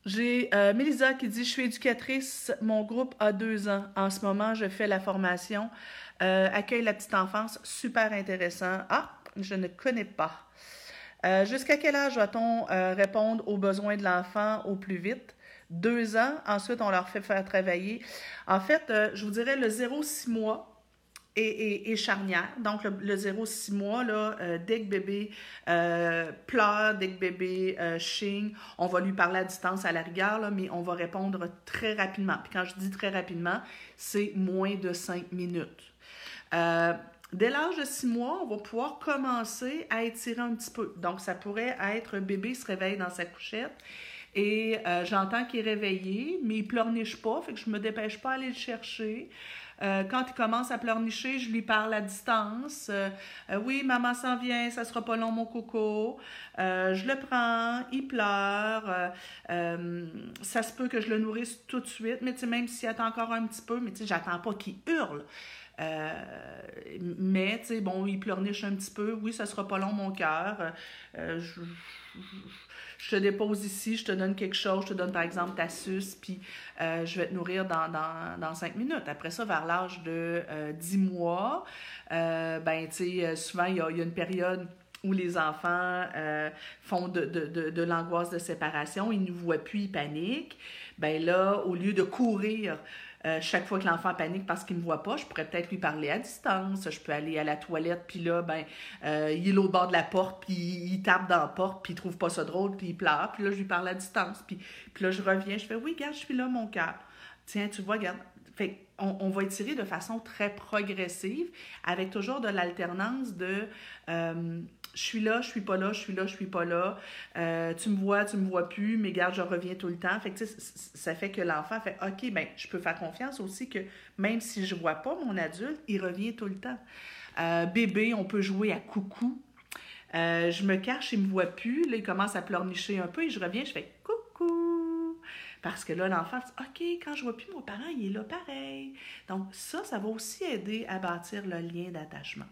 j'ai euh, Mélisa qui dit Je suis éducatrice, mon groupe a deux ans. En ce moment, je fais la formation. Euh, accueille la petite enfance, super intéressant. Ah, je ne connais pas. Euh, jusqu'à quel âge va-t-on répondre aux besoins de l'enfant au plus vite? Deux ans. Ensuite, on leur fait faire travailler. En fait, je vous dirais le 0-6 mois et, charnière. Donc, le, 0-6 mois, là, euh, dès que bébé euh, pleure, dès que bébé euh, chigne, on va lui parler à distance à la rigueur, mais on va répondre très rapidement. Puis quand je dis très rapidement, c'est moins de 5 minutes. dès l'âge de 6 mois, on va pouvoir commencer à étirer un petit peu. Donc, ça pourrait être bébé se réveille dans sa couchette et j'entends qu'il est réveillé, mais il pleurniche pas, fait que je me dépêche pas à aller le chercher. Euh, quand il commence à pleurnicher, je lui parle à distance. Euh, euh, oui, maman s'en vient, ça sera pas long, mon coco. je le prends, il pleure. ça se peut que je le nourrisse tout de suite, mais même s'il attend encore un petit peu, mais tu sais, j'attends pas qu'il hurle. mais, tu sais, bon, il pleurniche un petit peu. Oui, ça sera pas long, mon cœur. je, te dépose ici, je te donne quelque chose, je te donne par exemple ta suce, puis euh, je vais te nourrir dans, dans, dans, cinq minutes. Après ça, vers l'âge de euh, dix mois, euh, ben, tu sais, souvent, il y a, une période où les enfants font de, de, de, de l'angoisse de séparation, ils ne voient plus, ils paniquent. Ben là, au lieu de courir euh, chaque fois que l'enfant panique parce qu'il ne me voit pas, je pourrais peut-être lui parler à distance. Je peux aller à la toilette, puis là, ben, euh, il est au bord de la porte, puis il tape dans la porte, puis il trouve pas ça drôle, puis il pleure. Puis là, je lui parle à distance. Puis, puis là, je reviens, je fais Oui, regarde, je suis là, mon cœur. Tiens, tu vois, regarde. Fait on, on, va étirer de façon très progressive, avec toujours de l'alternance de euh, je suis là, je suis pas là, je suis là, je suis pas là. Euh, tu me vois, tu me vois plus, mais garde, je reviens tout le temps. Fait ça fait que l'enfant fait OK, ben, je peux faire confiance aussi que même si je vois pas mon adulte, il revient tout le temps. Euh, bébé, on peut jouer à coucou. Euh, je me cache, il me voit plus. Là, il commence à pleurnicher un peu et je reviens, je fais coucou. Parce que là, l'enfant dit OK, quand je vois plus mon parent, il est là pareil. Donc, ça, ça va aussi aider à bâtir le lien d'attachement.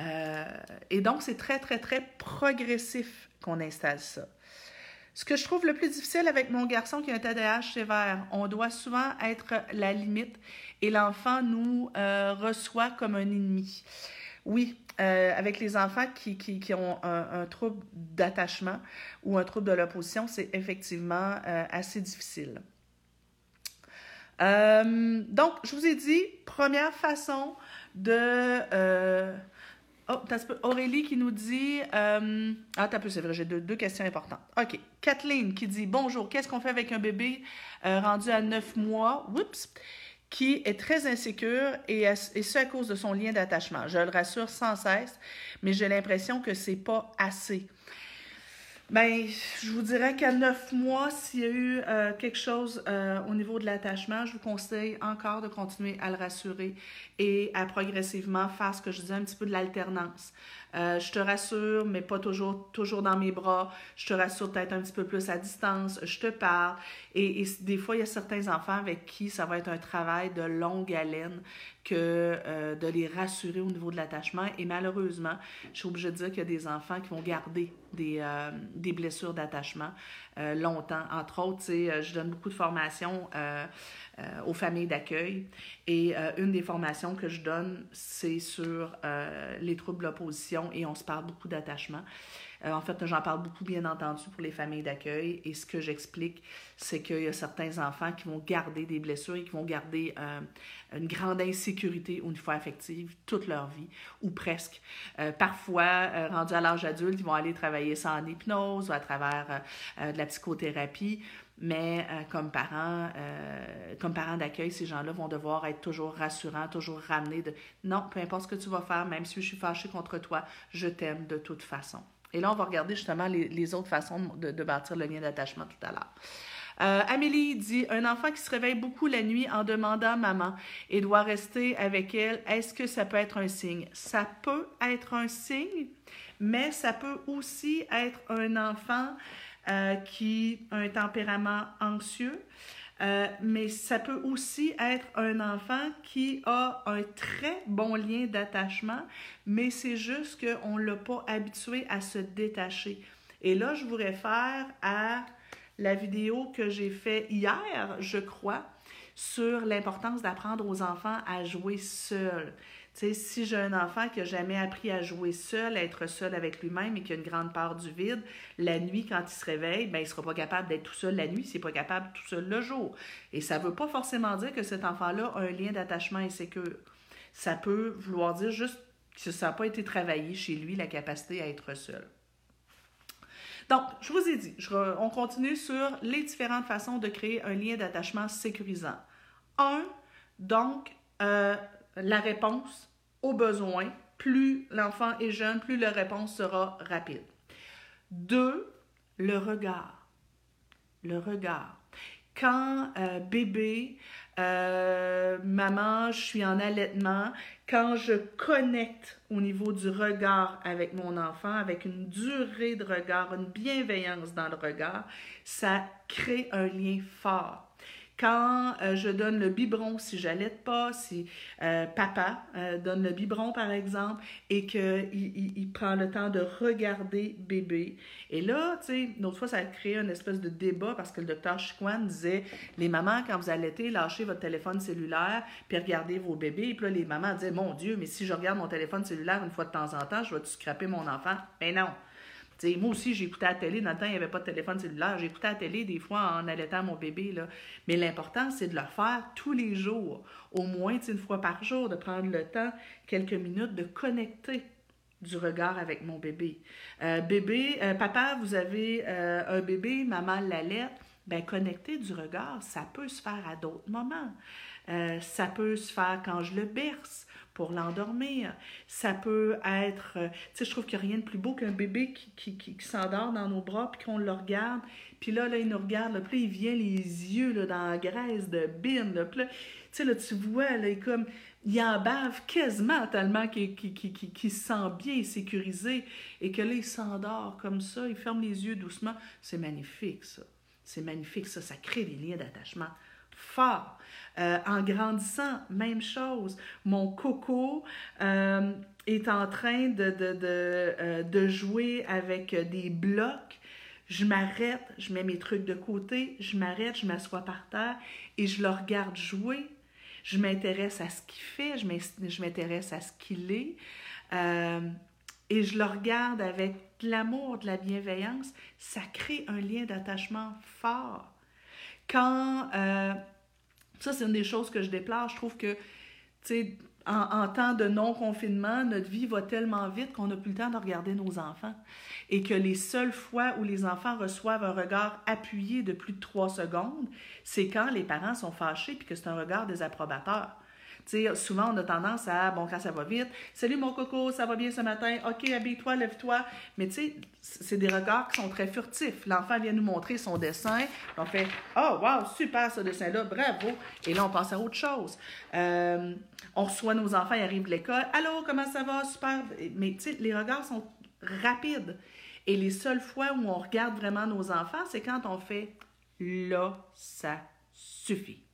Euh, et donc, c'est très, très, très progressif qu'on installe ça. Ce que je trouve le plus difficile avec mon garçon qui a un TDAH sévère, on doit souvent être la limite et l'enfant nous euh, reçoit comme un ennemi. Oui, euh, avec les enfants qui, qui, ont un trouble d'attachement ou un trouble de l'opposition, c'est effectivement assez difficile. donc, je vous ai dit, première façon de Oh, Aurélie qui nous dit. Euh... Ah, t'as peu, c'est vrai, j'ai deux, deux, questions importantes. OK. Kathleen qui dit Bonjour, qu'est-ce qu'on fait avec un bébé euh, rendu à neuf mois Oups qui est très insécure et, et ce à cause de son lien d'attachement? Je le rassure sans cesse, mais j'ai l'impression que c'est pas assez. Bien, je vous dirais qu'à neuf mois, s'il y a eu euh, quelque chose euh, au niveau de l'attachement, je vous conseille encore de continuer à le rassurer et à progressivement faire ce que je disais, un petit peu de l'alternance. Euh, je te rassure, mais pas toujours, toujours dans mes bras. Je te rassure peut-être un petit peu plus à distance. Je te parle. Et, des fois, il y a certains enfants avec qui ça va être un travail de longue haleine que euh, de les rassurer au niveau de l'attachement. Et malheureusement, je suis obligée de dire qu'il y a des enfants qui vont garder des, euh, des blessures d'attachement longtemps. Entre autres, je donne beaucoup de formations euh, aux familles d'accueil. Et euh, une des formations que je donne, c'est sur euh, les troubles d'opposition et on se parle beaucoup d'attachement. En fait, j'en parle beaucoup, bien entendu, pour les familles d'accueil. Et ce que j'explique, c'est qu'il y a certains enfants qui vont garder des blessures et qui vont garder une grande insécurité au niveau affective toute leur vie, ou presque. parfois, rendus à l'âge adulte, ils vont aller travailler sans hypnose ou à travers de la psychothérapie. Mais euh, comme parents, euh, comme parents d'accueil, ces gens-là vont devoir être toujours rassurants, toujours ramenés de non, peu importe ce que tu vas faire, même si je suis fâchée contre toi, je t'aime de toute façon. Et là, on va regarder justement les, autres façons de, bâtir le lien d'attachement tout à l'heure. Euh, Amélie dit Un enfant qui se réveille beaucoup la nuit en demandant maman et doit rester avec elle, est-ce que ça peut être un signe? Ça peut être un signe, mais ça peut aussi être un enfant euh, qui a un tempérament anxieux. Euh, mais ça peut aussi être un enfant qui a un très bon lien d'attachement, mais c'est juste qu'on ne l'a pas habitué à se détacher. Et là, je vous réfère à la vidéo que j'ai faite hier, je crois, sur l'importance d'apprendre aux enfants à jouer seuls. Sais, si j'ai un enfant qui n'a jamais appris à jouer seul, à être seul avec lui-même et qui a une grande part du vide, la nuit, quand il se réveille, ben, il ne sera pas capable d'être tout seul la nuit, il n'est pas capable tout seul le jour. Et ça ne veut pas forcément dire que cet enfant-là a un lien d'attachement insécure. Ça peut vouloir dire juste que ça n'a pas été travaillé chez lui, la capacité à être seul. Donc, je vous ai dit, on continue sur les différentes façons de créer un lien d'attachement sécurisant. Un, donc, euh, la réponse aux besoins. Plus l'enfant est jeune, plus la réponse sera rapide. Deux, le regard. Le regard. Quand euh, bébé, euh, maman, je suis en allaitement, quand je connecte au niveau du regard avec mon enfant, avec une durée de regard, une bienveillance dans le regard, ça crée un lien fort. Quand euh, je donne le biberon, si j'allaite pas, si euh, papa euh, donne le biberon par exemple et qu'il il, prend le temps de regarder bébé. Et là, tu sais, une autre fois, ça a créé une espèce de débat parce que le docteur Chiquan disait les mamans, quand vous allaitez, lâchez votre téléphone cellulaire puis regardez vos bébés. Et puis là, les mamans disaient mon Dieu, mais si je regarde mon téléphone cellulaire une fois de temps en temps, je vais-tu scraper mon enfant? Mais non moi aussi, j'écoutais à la télé. Dans le temps, il n'y avait pas de téléphone cellulaire. J'écoutais à la télé des fois en allaitant mon bébé. Là. Mais l'important, c'est de le faire tous les jours. Au moins une fois par jour, de prendre le temps, quelques minutes, de connecter du regard avec mon bébé. Euh, bébé, euh, papa, vous avez euh, un bébé, maman l'allait. Ben, connecter du regard, ça peut se faire à d'autres moments. ça peut se faire quand je le berce pour l'endormir. Ça peut être, euh, tu sais, je trouve qu'il n'y a rien de plus beau qu'un bébé qui, qui, qui, s'endort dans nos bras, puis qu'on le regarde, puis là, là, il nous regarde, là, puis il vient les yeux là, dans la graisse de bine, là, là, tu sais, là, tu vois, là, il comme, il en bave quasiment tellement qu'il qui se sent bien sécurisé, et que là, il s'endort comme ça, il ferme les yeux doucement. C'est magnifique, ça. C'est magnifique, ça. Ça crée des liens d'attachement fort. Euh, en grandissant, même chose. Mon coco euh, est en train de, de, euh, de, jouer avec des blocs. Je m'arrête, je mets mes trucs de côté, je m'arrête, je m'assois par terre et je le regarde jouer. Je m'intéresse à ce qu'il fait, je m'intéresse à ce qu'il est. et je le regarde avec de l'amour, de la bienveillance. Ça crée un lien d'attachement fort. Quand ça, c'est une des choses que je déplore. Je trouve que, tu sais, en, temps de non-confinement, notre vie va tellement vite qu'on n'a plus le temps de regarder nos enfants. Et que les seules fois où les enfants reçoivent un regard appuyé de plus de trois secondes, c'est quand les parents sont fâchés puis que c'est un regard désapprobateur souvent, on a tendance à, bon, quand ça va vite, salut mon coco, ça va bien ce matin, ok, habille-toi, lève-toi. Mais tu sais, c'est des regards qui sont très furtifs. L'enfant vient nous montrer son dessin, on fait, oh, wow, super ce dessin-là, bravo. Et là, on passe à autre chose. Euh, on reçoit nos enfants, ils arrivent de l'école, allô, comment ça va, super. Mais tu sais, les regards sont rapides. Et les seules fois où on regarde vraiment nos enfants, c'est quand on fait, là, ça suffit.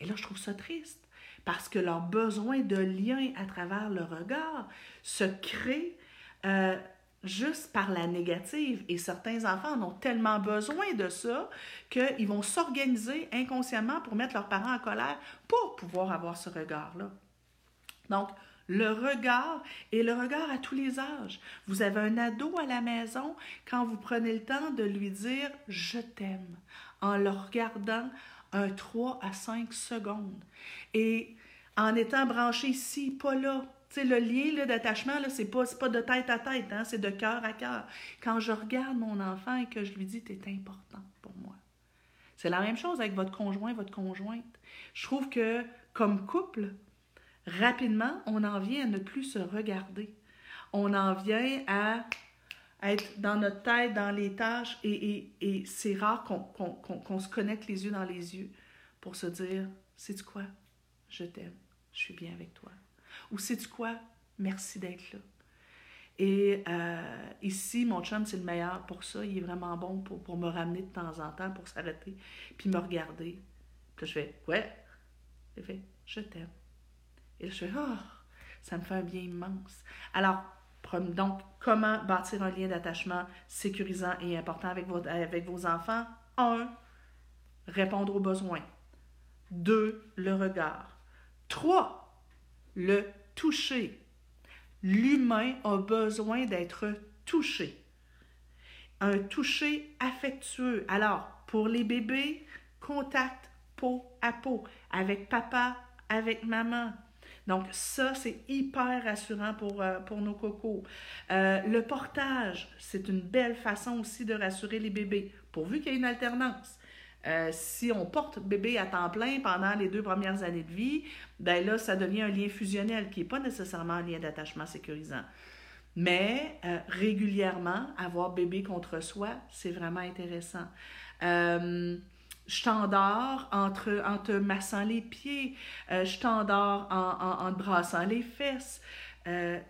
Et là, je trouve ça triste parce que leur besoin de lien à travers le regard se crée euh, juste par la négative. Et certains enfants en ont tellement besoin de ça qu'ils vont s'organiser inconsciemment pour mettre leurs parents en colère pour pouvoir avoir ce regard-là. Donc, le regard et le regard à tous les âges. Vous avez un ado à la maison, quand vous prenez le temps de lui dire je t'aime en le regardant, un 3 à 5 secondes. Et en étant branché ici, pas là. Tu sais, le lien d'attachement, ce n'est pas, pas de tête à tête, hein, c'est de cœur à cœur. Quand je regarde mon enfant et que je lui dis, tu es important pour moi. C'est la même chose avec votre conjoint, votre conjointe. Je trouve que comme couple, rapidement, on en vient à ne plus se regarder. On en vient à être dans notre tête, dans les tâches, et, et, c'est rare qu'on se connecte les yeux dans les yeux pour se dire, sais-tu quoi, je t'aime, je suis bien avec toi. Ou sais-tu quoi, merci d'être là. Et euh, ici, mon chum, c'est le meilleur pour ça. Il est vraiment bon pour, pour me ramener de temps en temps, pour s'arrêter, puis me regarder. Puis je fais, ouais. Il fait, je t'aime. Et je fais, oh, ça me fait un bien immense. Alors, donc, comment bâtir un lien d'attachement sécurisant et important avec vos, enfants? Un, répondre aux besoins. Deux, le regard. Trois, le toucher. L'humain a besoin d'être touché. Un toucher affectueux. Alors, pour les bébés, contact peau à peau avec papa, avec maman. Donc ça, c'est hyper rassurant pour, euh, pour nos cocos. Euh, le portage, c'est une belle façon aussi de rassurer les bébés, pourvu qu'il y ait une alternance. Euh, si on porte bébé à temps plein pendant les deux premières années de vie, ben là, ça devient un lien fusionnel qui n'est pas nécessairement un lien d'attachement sécurisant. Mais régulièrement, avoir bébé contre soi, c'est vraiment intéressant. Je t'endors entre, en te massant les pieds, je t'endors en, en, te brassant les fesses.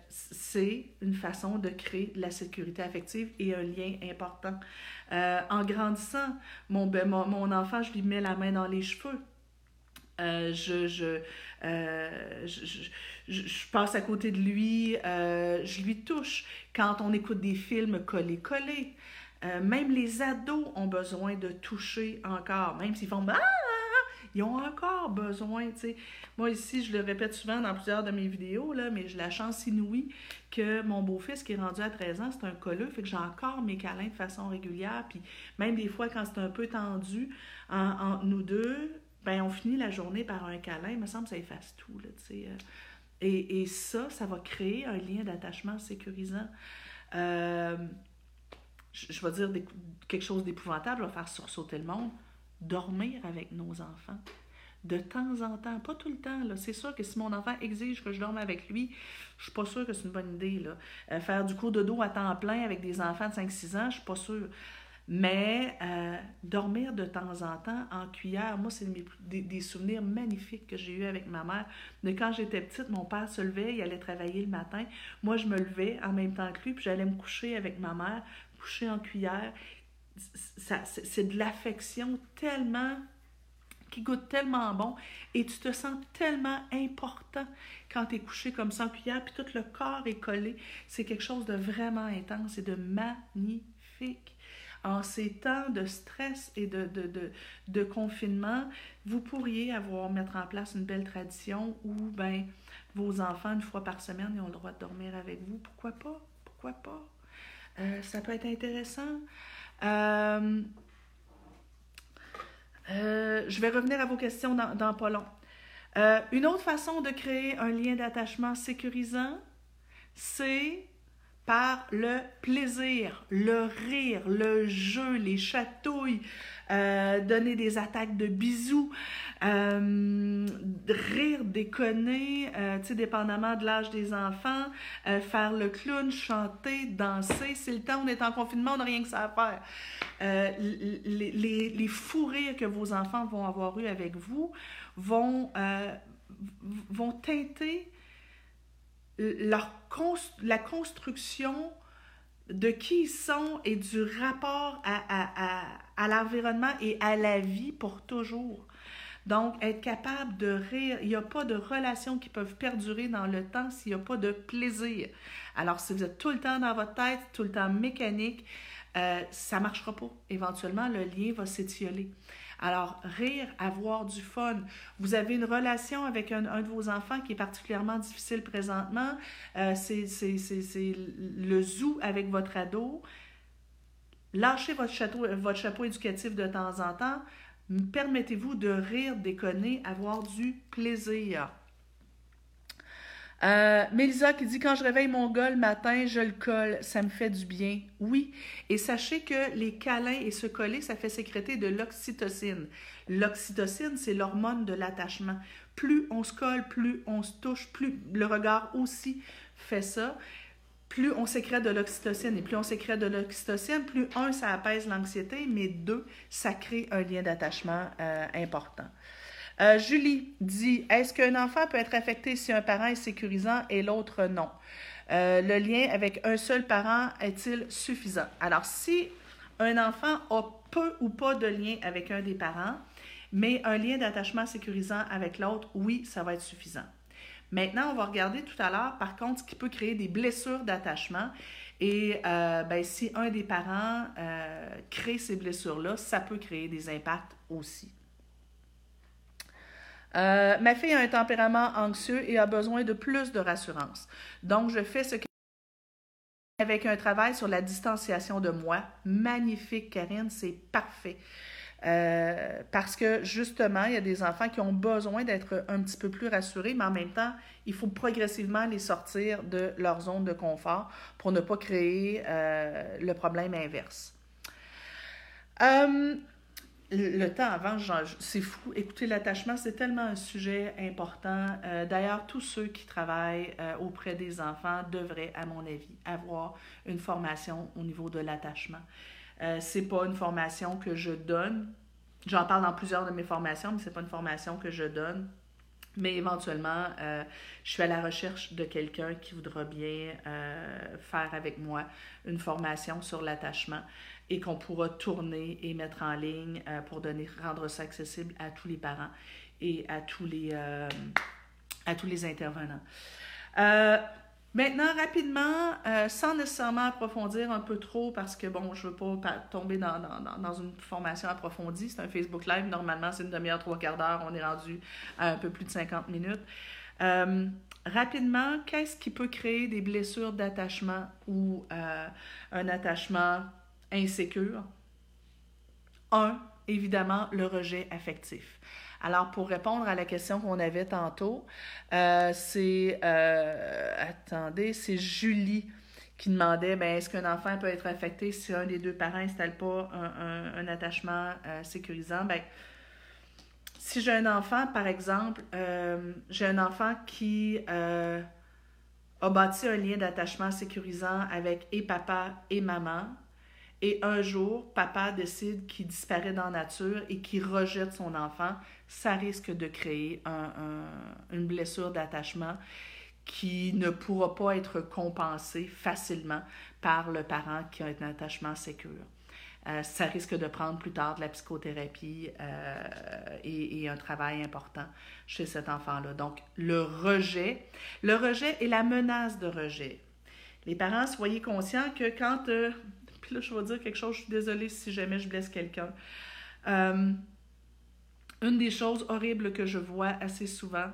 c'est une façon de créer de la sécurité affective et un lien important. Euh, en grandissant, ben, mon, mon, enfant, je lui mets la main dans les cheveux. Euh, je, je, euh, je, je, passe à côté de lui, je lui touche. Quand on écoute des films collés-collés, même les ados ont besoin de toucher encore, même s'ils font ah! ils ont encore besoin, tu sais. Moi, ici, je le répète souvent dans plusieurs de mes vidéos, là, mais j'ai la chance inouïe que mon beau-fils, qui est rendu à 13 ans, c'est un colleux, fait que j'ai encore mes câlins de façon régulière. Puis même des fois, quand c'est un peu tendu entre nous deux, ben on finit la journée par un câlin. Il me semble que ça efface tout, là, tu sais. Euh. Et, et, ça, ça va créer un lien d'attachement sécurisant. Euh, je, vais dire quelque chose d'épouvantable, vais faire sursauter le monde dormir avec nos enfants. De temps en temps, pas tout le temps. C'est sûr que si mon enfant exige que je dorme avec lui, je suis pas sûre que c'est une bonne idée. Là. Euh, faire du cours de dos à temps plein avec des enfants de 5-6 ans, je suis pas sûre. Mais euh, dormir de temps en temps en cuillère, moi, c'est des, souvenirs magnifiques que j'ai eu avec ma mère. De quand j'étais petite, mon père se levait, il allait travailler le matin. Moi, je me levais en même temps que lui, puis j'allais me coucher avec ma mère, coucher en cuillère c'est de l'affection tellement qui goûte tellement bon et tu te sens tellement important quand tu es couché comme ça en cuillère, puis tout le corps est collé. C'est quelque chose de vraiment intense et de magnifique. En ces temps de stress et de, de, de, de confinement, vous pourriez avoir, mettre en place une belle tradition où ben, vos enfants, une fois par semaine, ils ont le droit de dormir avec vous. Pourquoi pas? Pourquoi pas? Euh, ça peut être intéressant. Euh, euh, je vais revenir à vos questions dans, dans pas long. Une autre façon de créer un lien d'attachement sécurisant, c'est par le plaisir, le rire, le jeu, les chatouilles, euh, donner des attaques de bisous, euh, rire, déconner, euh, tu sais, dépendamment de l'âge des enfants, faire le clown, chanter, danser. C'est le temps, on est en confinement, on n'a rien que ça à faire. Les, les, les, fous rires que vos enfants vont avoir eu avec vous vont, vont teinter leur la construction de qui ils sont et du rapport à, à l'environnement et à la vie pour toujours. Donc, être capable de rire, il n'y a pas de relations qui peuvent perdurer dans le temps s'il n'y a pas de plaisir. Alors, si vous êtes tout le temps dans votre tête, tout le temps mécanique, euh, ça ne marchera pas. Éventuellement, le lien va s'étioler. Alors, rire, avoir du fun. Vous avez une relation avec un, de vos enfants qui est particulièrement difficile présentement. Euh, c'est le zoo avec votre ado. Lâchez votre, votre chapeau éducatif de temps en temps. Permettez-vous de rire, déconner, avoir du plaisir. Euh, Mélisa qui dit quand je réveille mon gars le matin, je le colle, ça me fait du bien. Oui, et sachez que les câlins et se coller, ça fait sécréter de l'oxytocine. L'oxytocine, c'est l'hormone de l'attachement. Plus on se colle, plus on se touche, plus le regard aussi fait ça. Plus on sécrète de l'oxytocine. Et plus on sécrète de l'oxytocine, plus, un, ça apaise l'anxiété, mais deux, ça crée un lien d'attachement euh, important. Euh, Julie dit Est-ce qu'un enfant peut être affecté si un parent est sécurisant et l'autre non? Euh, Le lien avec un seul parent est-il suffisant? Alors, si un enfant a peu ou pas de lien avec un des parents, mais un lien d'attachement sécurisant avec l'autre, oui, ça va être suffisant. Maintenant, on va regarder tout à l'heure, par contre, ce qui peut créer des blessures d'attachement. Et euh, ben, si un des parents euh, crée ces blessures-là, ça peut créer des impacts aussi. Euh, ma fille a un tempérament anxieux et a besoin de plus de rassurance. Donc, je fais ce que avec un travail sur la distanciation de moi. Magnifique, Karine, c'est parfait. Euh, parce que justement, il y a des enfants qui ont besoin d'être un petit peu plus rassurés, mais en même temps, il faut progressivement les sortir de leur zone de confort pour ne pas créer euh, le problème inverse. Euh, le temps avant, c'est fou. Écoutez, l'attachement, c'est tellement un sujet important. D'ailleurs, tous ceux qui travaillent auprès des enfants devraient, à mon avis, avoir une formation au niveau de l'attachement. Euh, c'est pas une formation que je donne. J'en parle dans plusieurs de mes formations, mais c'est pas une formation que je donne. Mais éventuellement, euh, je suis à la recherche de quelqu'un qui voudra bien euh, faire avec moi une formation sur l'attachement et qu'on pourra tourner et mettre en ligne pour donner, rendre ça accessible à tous les parents et à tous les, à tous les intervenants. Maintenant, rapidement, euh, sans nécessairement approfondir un peu trop, parce que, bon, je veux pas tomber dans, dans, dans, une formation approfondie. C'est un Facebook Live. Normalement, c'est une demi-heure, trois quarts d'heure. On est rendu à un peu plus de 50 minutes. Euh, rapidement, qu'est-ce qui peut créer des blessures d'attachement ou euh, un attachement insécure? Un, évidemment, le rejet affectif. Alors, pour répondre à la question qu'on avait tantôt, euh, c'est, euh, attendez, c'est Julie qui demandait, ben, est-ce qu'un enfant peut être affecté si un des deux parents n'installe pas un, attachement euh, sécurisant? Ben, si j'ai un enfant, par exemple, j'ai un enfant qui a bâti un lien d'attachement sécurisant avec et papa et maman, et un jour, papa décide qu'il disparaît dans la nature et qu'il rejette son enfant, ça risque de créer une blessure d'attachement qui ne pourra pas être compensée facilement par le parent qui a un attachement sécure. Euh, ça risque de prendre plus tard de la psychothérapie euh, et, un travail important chez cet enfant-là. Donc, le rejet, le rejet et la menace de rejet. Les parents, soyez conscients que quand euh, je vais dire quelque chose, je suis désolée si jamais je blesse quelqu'un. Euh, une des choses horribles que je vois assez souvent,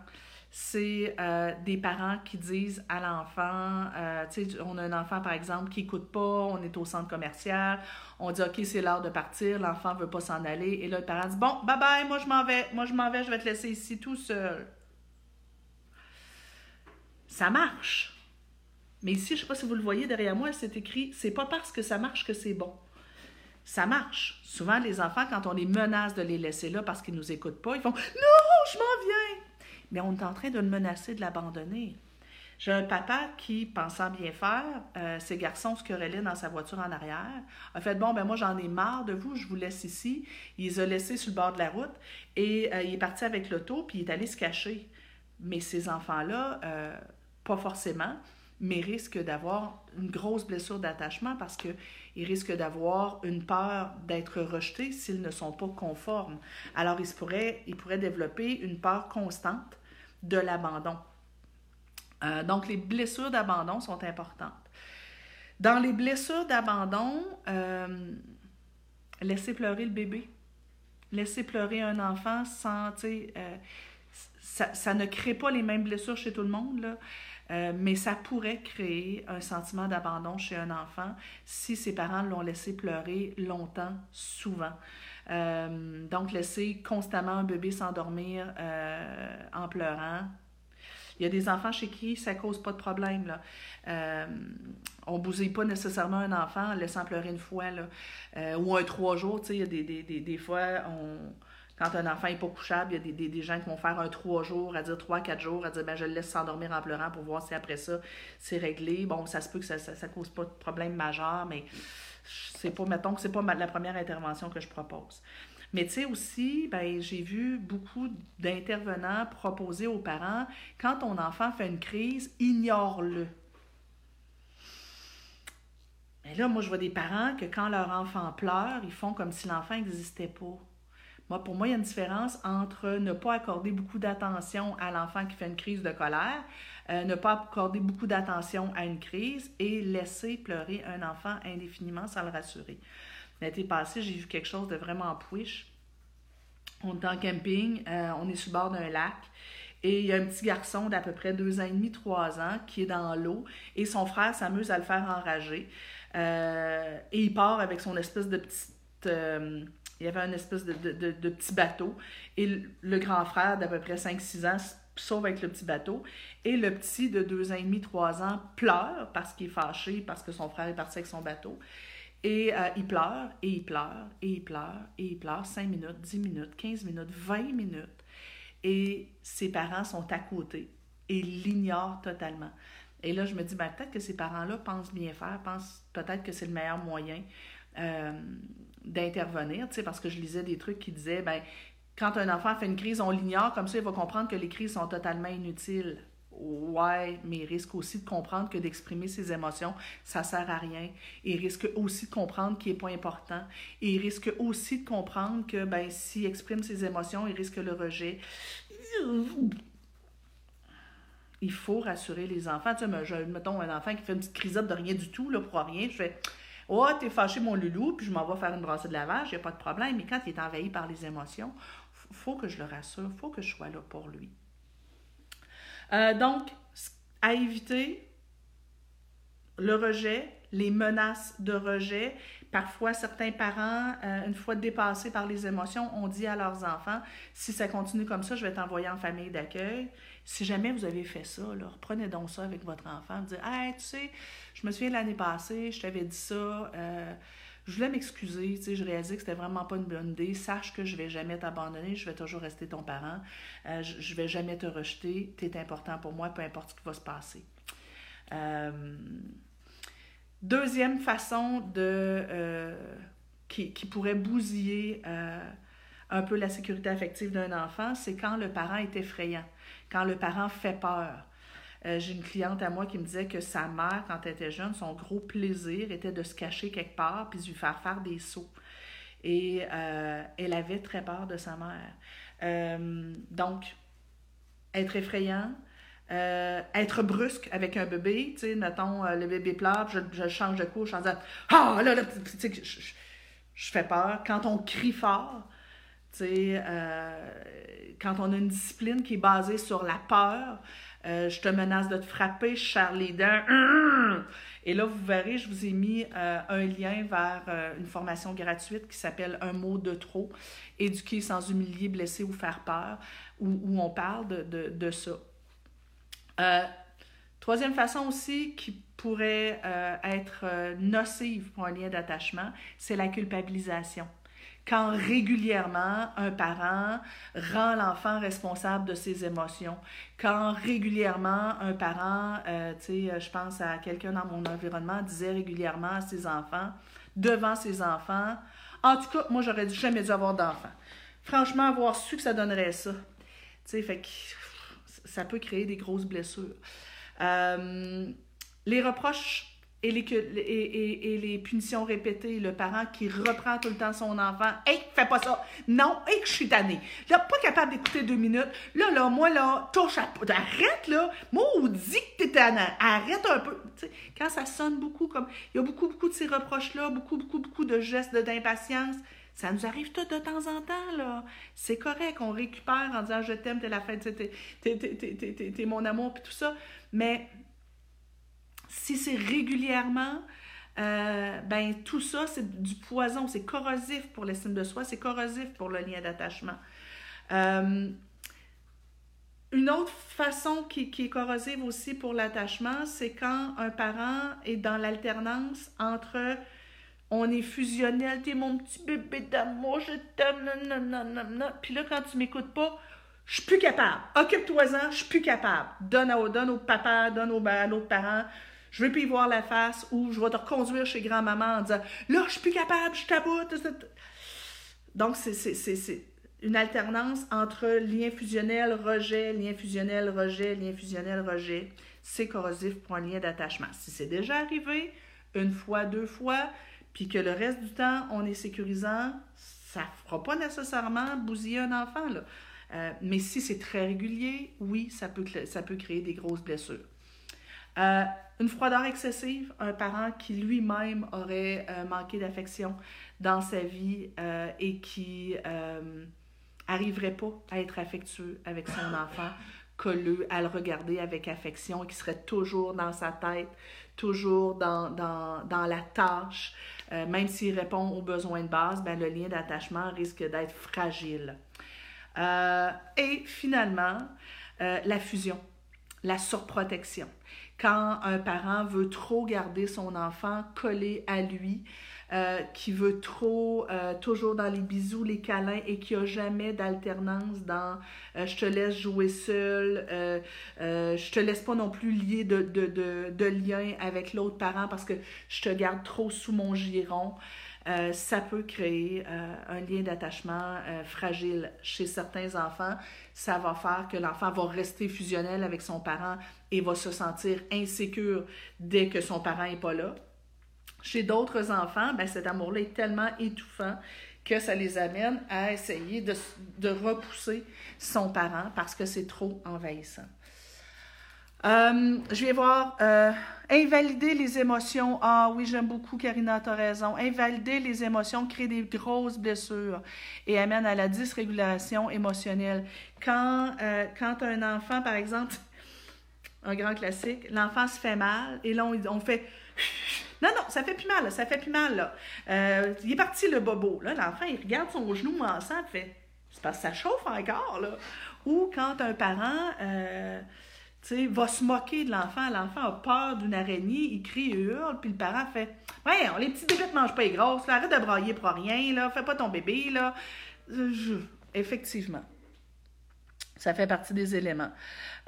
c'est euh, des parents qui disent à l'enfant, euh, tu sais, on a un enfant par exemple qui n'écoute pas, on est au centre commercial, on dit OK, c'est l'heure de partir, l'enfant veut pas s'en aller, et là le parent dit Bon, bye bye, moi je m'en vais, moi je m'en vais, je vais te laisser ici tout seul. Ça marche. Mais ici, je ne sais pas si vous le voyez derrière moi, c'est écrit c'est pas parce que ça marche que c'est bon. Ça marche. Souvent, les enfants, quand on les menace de les laisser là parce qu'ils ne nous écoutent pas, ils font Non, je m'en viens. Mais on est en train de le menacer de l'abandonner. J'ai un papa qui, pensant bien faire, euh, ses garçons se querellaient dans sa voiture en arrière, a fait Bon, ben moi, j'en ai marre de vous, je vous laisse ici. Il les a laissés sur le bord de la route et euh, il est parti avec l'auto puis il est allé se cacher. Mais ces enfants-là, euh, pas forcément mais risquent d'avoir une grosse blessure d'attachement parce qu'ils risquent d'avoir une peur d'être rejetés s'ils ne sont pas conformes. Alors, ils pourraient, ils pourraient développer une peur constante de l'abandon. Euh, donc, les blessures d'abandon sont importantes. Dans les blessures d'abandon, euh, laisser pleurer le bébé, laisser pleurer un enfant sans, tu euh, ça, ça, ne crée pas les mêmes blessures chez tout le monde. Là. Euh, mais ça pourrait créer un sentiment d'abandon chez un enfant si ses parents l'ont laissé pleurer longtemps, souvent. Euh, donc, laisser constamment un bébé s'endormir euh, en pleurant. Il y a des enfants chez qui ça cause pas de problème. Là. on ne bousille pas nécessairement un enfant en laissant pleurer une fois. Là. ou un trois jours. Il y a des, des, des, des fois, on quand un enfant n'est pas couchable, il y a des, des, gens qui vont faire un trois jours, à dire trois, quatre jours, à dire ben, je le laisse s'endormir en pleurant pour voir si après ça, c'est réglé. Bon, ça se peut que ça ne cause pas de problème majeur, mais c'est pas, mettons que c'est pas la première intervention que je propose. Mais tu sais aussi, ben, j'ai vu beaucoup d'intervenants proposer aux parents, quand ton enfant fait une crise, ignore-le. Mais là, moi, je vois des parents que quand leur enfant pleure, ils font comme si l'enfant n'existait pas. Pour moi, il y a une différence entre ne pas accorder beaucoup d'attention à l'enfant qui fait une crise de colère, euh, ne pas accorder beaucoup d'attention à une crise et laisser pleurer un enfant indéfiniment sans le rassurer. L'été passé, j'ai vu quelque chose de vraiment pouiche. On est en camping, euh, on est sur le bord d'un lac. Et il y a un petit garçon d'à peu près deux ans et demi, trois ans, qui est dans l'eau, et son frère s'amuse à le faire enrager. Euh, et il part avec son espèce de petite il y avait un espèce de, de, petit bateau. Et le, grand frère d'à peu près 5-6 ans sauve avec le petit bateau. Et le petit de 2 ans et demi, 3 ans pleure parce qu'il est fâché, parce que son frère est parti avec son bateau. Et euh, il pleure, et il pleure, et il pleure, et il pleure 5 minutes, 10 minutes, 15 minutes, 20 minutes. Et ses parents sont à côté et l'ignorent totalement. Et là, je me dis, ben, peut-être que ces parents-là pensent bien faire, pensent peut-être que c'est le meilleur moyen. Euh, d'intervenir, parce que je lisais des trucs qui disaient, ben, quand un enfant fait une crise, on l'ignore, comme ça, il va comprendre que les crises sont totalement inutiles. Ouais, mais il risque aussi de comprendre que d'exprimer ses émotions, ça sert à rien. Il risque aussi de comprendre qu'il n'est pas important. Il risque aussi de comprendre que, ben, s'il exprime ses émotions, il risque le rejet. Il faut rassurer les enfants. Tu sais, mettons un enfant qui fait une petite crisette de rien du tout, là, pour rien, je fais Oh, t'es fâché, mon loulou, puis je m'en vais faire une brassée de lavage, il n'y a pas de problème. Mais quand il est envahi par les émotions, il faut que je le rassure, faut que je sois là pour lui. Euh, donc, à éviter le rejet, les menaces de rejet. Parfois, certains parents, euh, une fois dépassés par les émotions, ont dit à leurs enfants, si ça continue comme ça, je vais t'envoyer en famille d'accueil. Si jamais vous avez fait ça, là, reprenez donc ça avec votre enfant. Dites, hey, tu sais, je me souviens l'année passée, je t'avais dit ça. Euh, je voulais m'excuser, tu sais, je réalisais que c'était vraiment pas une bonne idée. Sache que je vais jamais t'abandonner, je vais toujours rester ton parent. Euh, je, vais jamais te rejeter. Tu es important pour moi, peu importe ce qui va se passer. Euh, deuxième façon qui, pourrait bousiller un peu la sécurité affective d'un enfant, c'est quand le parent est effrayant quand le parent fait peur. Euh, j'ai une cliente à moi qui me disait que sa mère, quand elle était jeune, son gros plaisir était de se cacher quelque part puis de lui faire faire des sauts. Et euh, elle avait très peur de sa mère. Euh, donc, être effrayant, être brusque avec un bébé, tu sais, mettons, le bébé pleure, je, change de couche en disant Ah, là, là, tu sais, je, fais peur. Quand on crie fort, tu sais, quand on a une discipline qui est basée sur la peur, euh, je te menace de te frapper, je serre les dents. Et là, vous verrez, je vous ai mis euh, un lien vers euh, une formation gratuite qui s'appelle Un mot de trop, éduquer sans humilier, blesser ou faire peur, où, on parle de ça. troisième façon aussi qui pourrait être nocive pour un lien d'attachement, c'est la culpabilisation quand régulièrement un parent rend l'enfant responsable de ses émotions, quand régulièrement un parent, euh, tu sais, je pense à quelqu'un dans mon environnement, disait régulièrement à ses enfants, devant ses enfants, en tout cas, moi, j'aurais jamais dû avoir d'enfant. Franchement, avoir su que ça donnerait ça. Tu sais, fait que ça peut créer des grosses blessures. Euh, les reproches et les, et, et, les punitions répétées, le parent qui reprend tout le temps son enfant. Hey, fais pas ça. Non, hey, je suis tannée. Là, pas capable d'écouter deux minutes. Là, là, moi, là, touche à. Arrête, là. Moi, on dit que t'es tannant. Arrête un peu. quand ça sonne beaucoup comme. Il y a beaucoup, beaucoup de ces reproches-là, beaucoup, beaucoup, beaucoup de gestes d'impatience. Ça nous arrive tout de temps en temps, là. C'est correct, on récupère en disant je t'aime, t'es la fête, t'es mon amour, puis tout ça. Mais si c'est régulièrement, euh, ben tout ça, c'est du poison, c'est corrosif pour l'estime de soi, c'est corrosif pour le lien d'attachement. Euh, une autre façon qui, qui, est corrosive aussi pour l'attachement, c'est quand un parent est dans l'alternance entre On est fusionnel, t'es mon petit bébé d'amour, je t'aime. Puis là, quand tu m'écoutes pas, je suis plus capable. Occupe-toi-en, je suis plus capable. Donne, à, donne au papa, donne au, à l'autre parent. Je veux plus y voir la face ou je vais te reconduire chez grand-maman en disant Là, je suis plus capable, je t'aboute. Donc, c'est une alternance entre lien fusionnel, rejet, lien fusionnel, rejet, lien fusionnel, rejet. C'est corrosif pour un lien d'attachement. Si c'est déjà arrivé, une fois, deux fois, puis que le reste du temps, on est sécurisant, ça ne fera pas nécessairement bousiller un enfant. Là. Euh, mais si c'est très régulier, oui, ça peut, ça peut créer des grosses blessures. Euh, une froideur excessive, un parent qui lui-même aurait euh, manqué d'affection dans sa vie et qui arriverait pas à être affectueux avec son enfant, colleux, à le regarder avec affection qui serait toujours dans sa tête, toujours dans, dans, dans la tâche, euh, même s'il répond aux besoins de base, ben, le lien d'attachement risque d'être fragile. Euh, et finalement, euh, la fusion, la surprotection. Quand un parent veut trop garder son enfant collé à lui, euh, qui veut trop, euh, toujours dans les bisous, les câlins et qui n'a jamais d'alternance dans euh, je te laisse jouer seul, je te laisse pas non plus lier de, de, de lien avec l'autre parent parce que je te garde trop sous mon giron. Ça peut créer un lien d'attachement fragile chez certains enfants. Ça va faire que l'enfant va rester fusionnel avec son parent et va se sentir insécure dès que son parent n'est pas là. Chez d'autres enfants, ben, cet amour-là est tellement étouffant que ça les amène à essayer de, de repousser son parent parce que c'est trop envahissant. Euh, je vais voir euh, invalider les émotions. Ah oui, j'aime beaucoup, Karina, tu as raison. Invalider les émotions crée des grosses blessures et amène à la dysrégulation émotionnelle. Quand, euh, quand un enfant, par exemple, un grand classique, l'enfant se fait mal et là, on, fait non, non, ça fait plus mal, ça fait plus mal. Là. Il est parti le bobo. Là, l'enfant, il regarde son genou massant, il fait C'est parce que ça chauffe encore. Là. Ou quand un parent va se moquer de l'enfant, l'enfant a peur d'une araignée, il crie, il hurle, puis le parent fait Ouais, les petits bébés ne mangent pas les grosses, arrête de brailler pour rien, là, fais pas ton bébé. Là. Effectivement. Ça fait partie des éléments.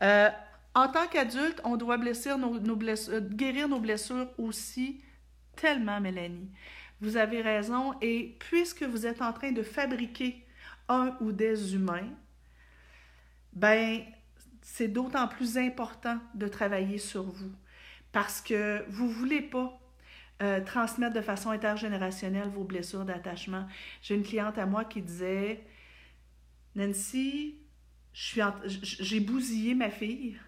Euh, en tant qu'adulte, on doit blessir nos, euh, guérir nos blessures aussi tellement, Mélanie. Vous avez raison. Et puisque vous êtes en train de fabriquer un ou des humains, ben, c'est d'autant plus important de travailler sur vous parce que vous ne voulez pas euh, transmettre de façon intergénérationnelle vos blessures d'attachement. J'ai une cliente à moi qui disait Nancy, j'ai bousillé ma fille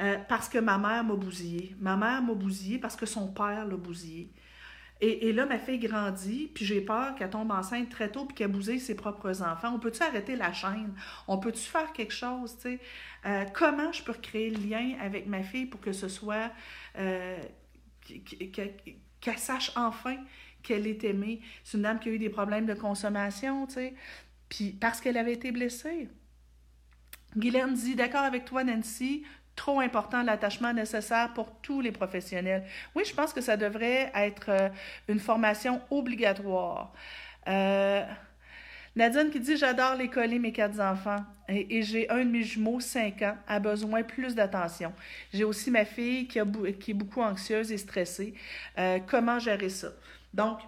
euh, parce que ma mère m'a bousillé. Ma mère m'a bousillé parce que son père l'a bousillé. Et, et, là, ma fille grandit, puis j'ai peur qu'elle tombe enceinte très tôt, puis qu'elle bousille ses propres enfants. On peut-tu arrêter la chaîne? On peut-tu faire quelque chose? Euh, comment je peux recréer le lien avec ma fille pour que ce soit... Euh, qu'elle sache enfin qu'elle est aimée? C'est une dame qui a eu des problèmes de consommation, puis parce qu'elle avait été blessée. Guylaine dit D'accord avec toi, Nancy, trop important l'attachement nécessaire pour tous les professionnels. Oui, je pense que ça devrait être euh, une formation obligatoire. Euh, Nadine qui dit J'adore les coller mes quatre enfants et, j'ai un de mes jumeaux, 5 ans, a besoin plus d'attention. J'ai aussi ma fille qui, est beaucoup anxieuse et stressée. Euh, comment gérer ça? Donc,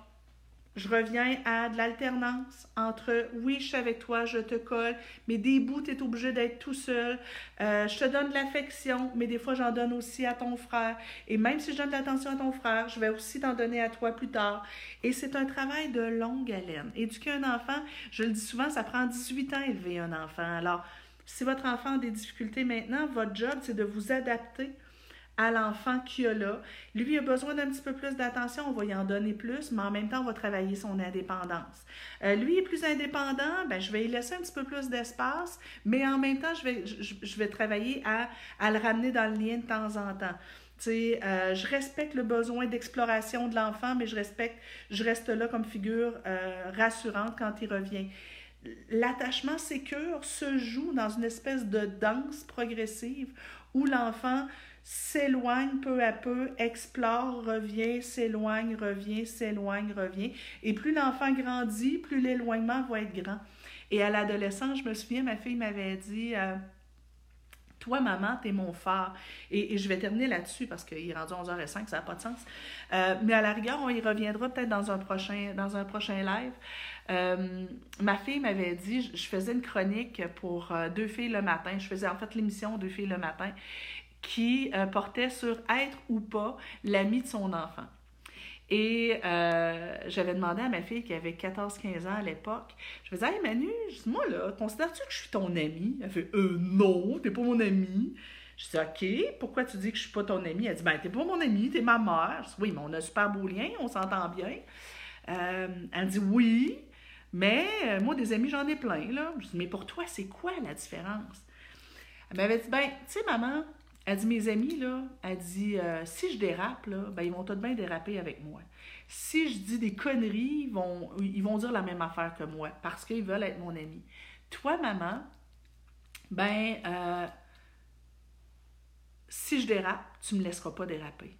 je reviens à de l'alternance entre oui, je suis avec toi, je te colle, mais des bouts, tu es obligé d'être tout seul. Euh, je te donne de l'affection, mais des fois, j'en donne aussi à ton frère. Et même si je donne de l'attention à ton frère, je vais aussi t'en donner à toi plus tard. Et c'est un travail de longue haleine. Éduquer un enfant, je le dis souvent, ça prend 18 ans élever un enfant. Alors, si votre enfant a des difficultés maintenant, votre job, c'est de vous adapter à l'enfant qu'il a là. Lui a besoin d'un petit peu plus d'attention, on va y en donner plus, mais en même temps, on va travailler son indépendance. Euh, lui est plus indépendant, ben, je vais lui laisser un petit peu plus d'espace, mais en même temps, je vais, je, vais travailler à, à, le ramener dans le lien de temps en temps. Euh, je respecte le besoin d'exploration de l'enfant, mais je respecte, je reste là comme figure euh, rassurante quand il revient. L'attachement sécure se joue dans une espèce de danse progressive où l'enfant s'éloigne peu à peu, explore, revient, s'éloigne, revient, s'éloigne, revient. Et plus l'enfant grandit, plus l'éloignement va être grand. Et à l'adolescence, je me souviens, ma fille m'avait dit euh, Toi, maman, t'es mon phare. Et, je vais terminer là-dessus parce qu'il est rendu 11h05, ça n'a pas de sens. Euh, mais à la rigueur, on y reviendra peut-être dans un prochain, dans un prochain live. Euh, ma fille m'avait dit, je faisais une chronique pour Deux filles le matin. Je faisais en fait l'émission Deux filles le matin qui euh, portait sur être ou pas l'ami de son enfant. Et euh, j'avais demandé à ma fille qui avait 14-15 ans à l'époque, je faisais Hey Manu, moi là, considères-tu que je suis ton ami? Elle fait Euh, non, t'es pas mon ami. Je dis OK, pourquoi tu dis que je suis pas ton ami? Elle dit Ben, t'es pas mon ami, t'es ma mère. Je dis Oui, mais on a super beau lien, on s'entend bien. Euh, elle dit Oui, mais moi, des amis, j'en ai plein, là. Je dis Mais pour toi, c'est quoi la différence? Elle m'avait dit Ben, tu sais, maman, elle dit, mes amis, là, elle dit, euh, si je dérape, là, ben, ils vont tout de bien déraper avec moi. Si je dis des conneries, ils vont, dire la même affaire que moi parce qu'ils veulent être mon ami. Toi, maman, ben, euh, si je dérape, tu me laisseras pas déraper.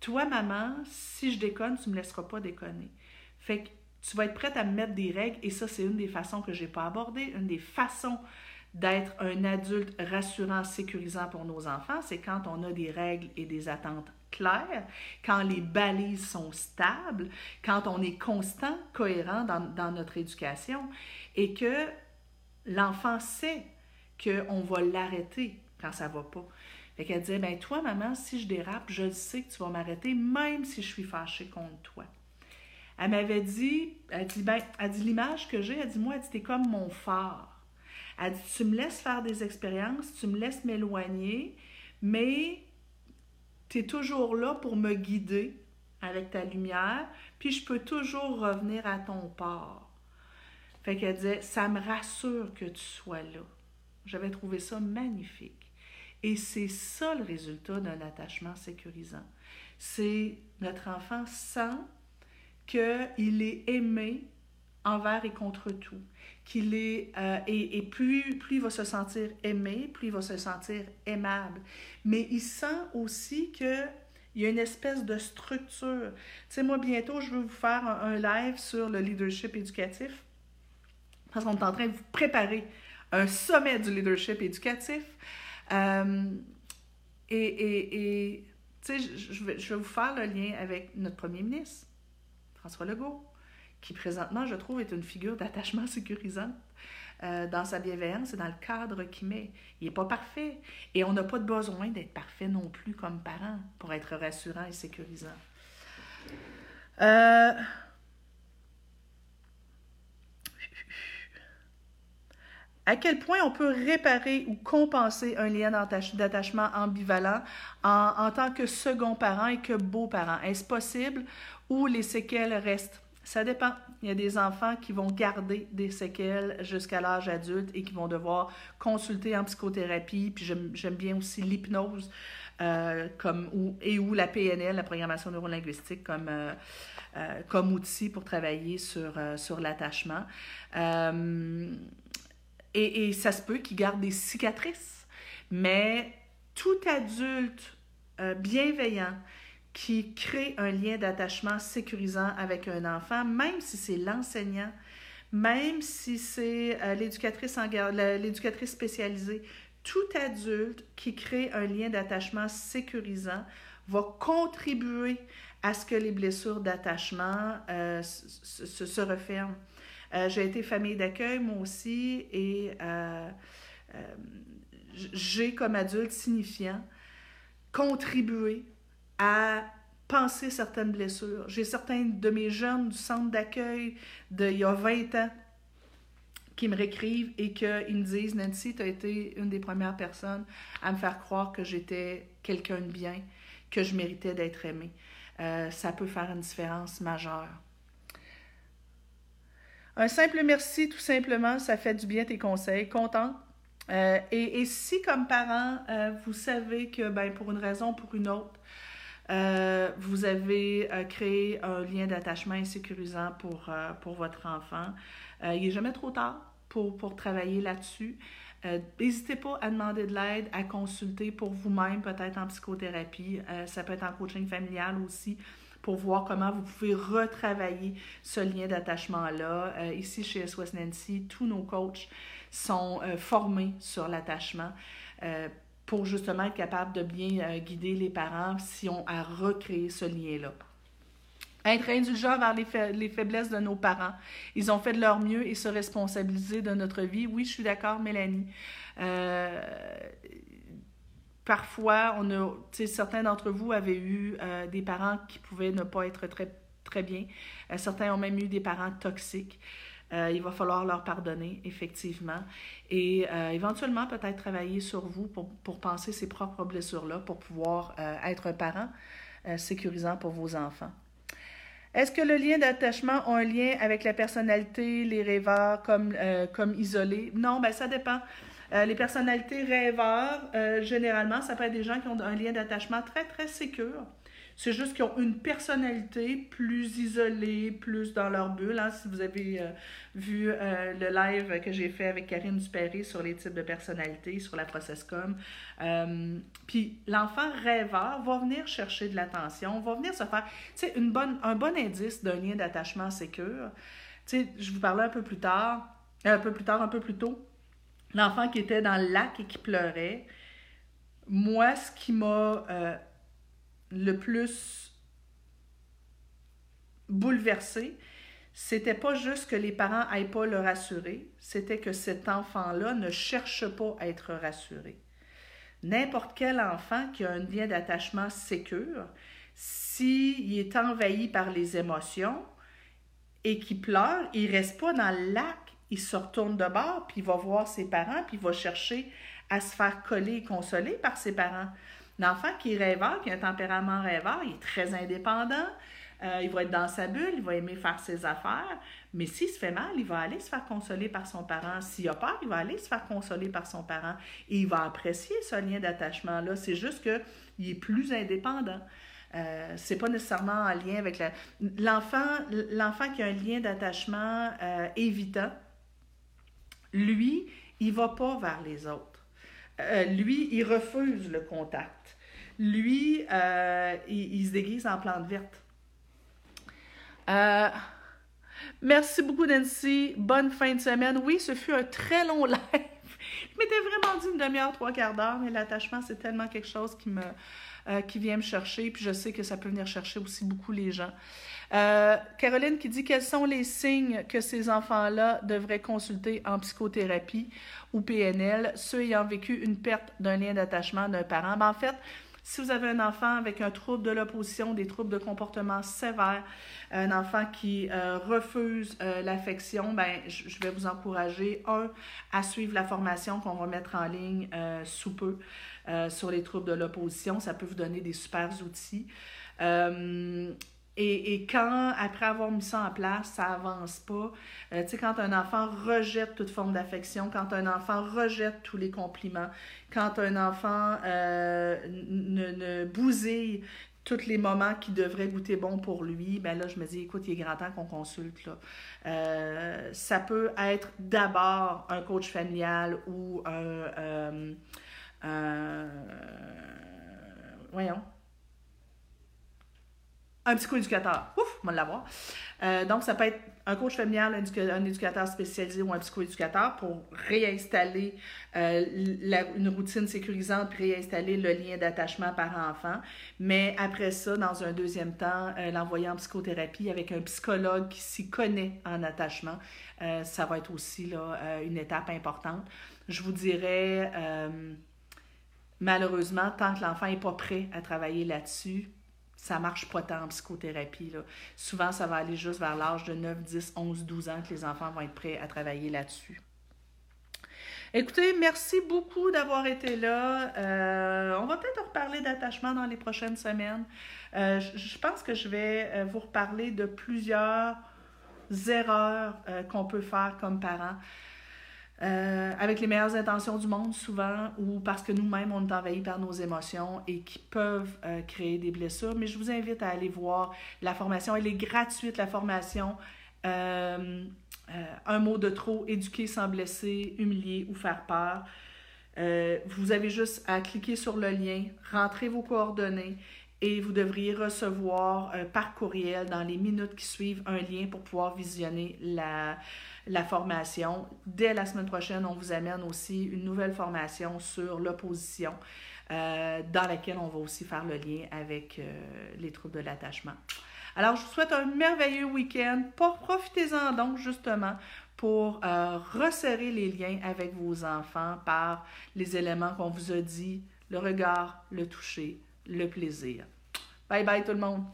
Toi, maman, si je déconne, tu me laisseras pas déconner. Fait que tu vas être prête à me mettre des règles et ça, c'est une des façons que j'ai pas abordées, une des façons d'être un adulte rassurant, sécurisant pour nos enfants, c'est quand on a des règles et des attentes claires, quand les balises sont stables, quand on est constant, cohérent dans, notre éducation et que l'enfant sait qu'on va l'arrêter quand ça va pas. Fait qu'elle disait, ben toi, maman, si je dérape, je sais que tu vas m'arrêter, même si je suis fâchée contre toi. Elle m'avait dit, elle dit, ben, elle dit, l'image que j'ai, elle dit, moi, elle dit, t'es comme mon phare. Elle dit, tu me laisses faire des expériences, tu me laisses m'éloigner, mais tu es toujours là pour me guider avec ta lumière, puis je peux toujours revenir à ton port. Fait qu'elle disait, ça me rassure que tu sois là. J'avais trouvé ça magnifique. Et c'est ça le résultat d'un attachement sécurisant. C'est notre enfant sent qu'il est aimé envers et contre tout qu'il est, euh, et, plus, plus il va se sentir aimé, plus il va se sentir aimable. Mais il sent aussi que il y a une espèce de structure. Tu sais, moi, bientôt, je veux vous faire un, live sur le leadership éducatif, parce qu'on est en train de vous préparer un sommet du leadership éducatif. Euh, et, tu sais, je, je, vais, je vais vous faire le lien avec notre premier ministre, François Legault qui présentement, je trouve, est une figure d'attachement sécurisante euh, dans sa bienveillance et dans le cadre qu'il met. Il n'est pas parfait. Et on n'a pas besoin d'être parfait non plus comme parent pour être rassurant et sécurisant. Euh, à quel point on peut réparer ou compenser un lien d'attachement ambivalent en, en, tant que second parent et que beau-parent? Est-ce possible ou les séquelles restent? Ça dépend. Il y a des enfants qui vont garder des séquelles jusqu'à l'âge adulte et qui vont devoir consulter en psychothérapie. Puis j'aime bien aussi l'hypnose euh, ou, et ou la PNL, la programmation neurolinguistique, comme, euh, euh, comme outil pour travailler sur, sur l'attachement. Et, ça se peut qu'ils gardent des cicatrices. Mais tout adulte bienveillant, qui crée un lien d'attachement sécurisant avec un enfant, même si c'est l'enseignant, même si c'est euh, l'éducatrice l'éducatrice spécialisée, tout adulte qui crée un lien d'attachement sécurisant va contribuer à ce que les blessures d'attachement euh, se, referment. Euh, j'ai été famille d'accueil, moi aussi, et j'ai, comme adulte signifiant, contribué à penser certaines blessures. J'ai certains de mes jeunes du centre d'accueil d'il y a 20 ans qui me réécrivent et qu'ils me disent Nancy, tu as été une des premières personnes à me faire croire que j'étais quelqu'un de bien, que je méritais d'être aimée. Euh, ça peut faire une différence majeure. Un simple merci, tout simplement, ça fait du bien tes conseils. Content. Euh, et, si, comme parent, euh, vous savez que ben, pour une raison ou pour une autre, euh, vous avez euh, créé un lien d'attachement insécurisant pour, euh, pour votre enfant. il n'est jamais trop tard pour, pour travailler là-dessus. N'hésitez pas à demander de l'aide, à consulter pour vous-même, peut-être en psychothérapie. ça peut être en coaching familial aussi pour voir comment vous pouvez retravailler ce lien d'attachement-là. ici, chez SOS Nancy, tous nos coachs sont formés sur l'attachement pour justement être capable de bien guider les parents si on a recréé ce lien-là. Être indulgent vers les, faiblesses de nos parents. Ils ont fait de leur mieux et se responsabiliser de notre vie. Oui, je suis d'accord, Mélanie. Euh, parfois, certains d'entre vous avaient eu euh, des parents qui pouvaient ne pas être très, très bien. Euh, certains ont même eu des parents toxiques. Il va falloir leur pardonner, effectivement. Et éventuellement, peut-être travailler sur vous pour, penser ces propres blessures-là, pour pouvoir être un parent sécurisant pour vos enfants. Est-ce que le lien d'attachement a un lien avec la personnalité, les rêveurs comme, euh, isolés? Non, ben ça dépend. Euh, les personnalités rêveurs, euh, généralement, ça peut être des gens qui ont un lien d'attachement très, très sécure. C'est juste qu'ils ont une personnalité plus isolée, plus dans leur bulle. Hein. Si vous avez euh, vu euh, le live que j'ai fait avec Karine Dupéré sur les types de personnalités, sur la processcom, euh, puis l'enfant rêveur va venir chercher de l'attention, va venir se faire, tu sais, bonne, un bon indice d'un lien d'attachement sécure. Tu sais, je vous parlais un peu plus tard, un peu plus tard, un peu plus tôt, l'enfant qui était dans le lac et qui pleurait. Moi, ce qui m'a le plus bouleversé, c'était pas juste que les parents n'aillent pas le rassurer, c'était que cet enfant-là ne cherche pas à être rassuré. N'importe quel enfant qui a un lien d'attachement sécure, s'il est envahi par les émotions et qui pleure, il reste pas dans le lac, il se retourne de bord, puis il va voir ses parents, puis il va chercher à se faire coller et consoler par ses parents. L'enfant qui est rêveur, qui a un tempérament rêveur, il est très indépendant. Euh, il va être dans sa bulle, il va aimer faire ses affaires, mais s'il se fait mal, il va aller se faire consoler par son parent. S'il a peur, il va aller se faire consoler par son parent et il va apprécier ce lien d'attachement-là. C'est juste qu'il est plus indépendant. Euh, c'est pas nécessairement en lien avec la... l'enfant. L'enfant qui a un lien d'attachement euh, évitant, lui, il va pas vers les autres. Euh, lui, il refuse le contact lui, euh, il, se déguise en plante verte. Euh, merci beaucoup, Nancy. Bonne fin de semaine. Oui, ce fut un très long live. Je m'étais vraiment dit une demi-heure, trois quarts d'heure, mais l'attachement, c'est tellement quelque chose qui me, euh, qui vient me chercher, puis je sais que ça peut venir chercher aussi beaucoup les gens. Caroline qui dit quels sont les signes que ces enfants-là devraient consulter en psychothérapie ou PNL, ceux ayant vécu une perte d'un lien d'attachement d'un parent? Ben, en fait, si vous avez un enfant avec un trouble de l'opposition, des troubles de comportement sévères, un enfant qui euh, refuse euh, l'affection, ben, je vais vous encourager, un, à suivre la formation qu'on va mettre en ligne euh, sous peu sur les troubles de l'opposition. Ça peut vous donner des super outils. Et, quand, après avoir mis ça en place, ça avance pas, euh, tu sais, quand un enfant rejette toute forme d'affection, quand un enfant rejette tous les compliments, quand un enfant euh, ne, ne bousille tous les moments qui devraient goûter bon pour lui, ben là, je me dis, écoute, il est grand temps qu'on consulte. Là. Euh, ça peut être d'abord un coach familial ou un voyons, un psychoéducateur. Ouf, on va l'avoir. Euh, donc, ça peut être un coach familial, un, éducateur spécialisé ou un psychoéducateur pour réinstaller euh, une routine sécurisante, réinstaller le lien d'attachement par enfant. Mais après ça, dans un deuxième temps, euh, l'envoyer en psychothérapie avec un psychologue qui s'y connaît en attachement, ça va être aussi là, une étape importante. Je vous dirais, malheureusement, tant que l'enfant n'est pas prêt à travailler là-dessus, ça marche pas tant en psychothérapie. Là. Souvent, ça va aller juste vers l'âge de 9, 10, 11, 12 ans que les enfants vont être prêts à travailler là-dessus. Écoutez, merci beaucoup d'avoir été là. Euh, on va peut-être reparler d'attachement dans les prochaines semaines. Euh, je, pense que je vais euh, vous reparler de plusieurs erreurs qu'on peut faire comme parents. Euh, avec les meilleures intentions du monde souvent ou parce que nous-mêmes on est envahis par nos émotions et qui peuvent euh, créer des blessures. Mais je vous invite à aller voir la formation. Elle est gratuite, la formation. Euh, un mot de trop, éduquer sans blesser, humilier ou faire peur. vous avez juste à cliquer sur le lien, rentrer vos coordonnées et vous devriez recevoir par courriel dans les minutes qui suivent un lien pour pouvoir visionner la, formation. Dès la semaine prochaine, on vous amène aussi une nouvelle formation sur l'opposition. Euh, dans laquelle on va aussi faire le lien avec euh, les troubles de l'attachement. Alors, je vous souhaite un merveilleux week-end. Profitez-en donc justement pour euh, resserrer les liens avec vos enfants par les éléments qu'on vous a dit, le regard, le toucher, le plaisir. Bye bye tout le monde.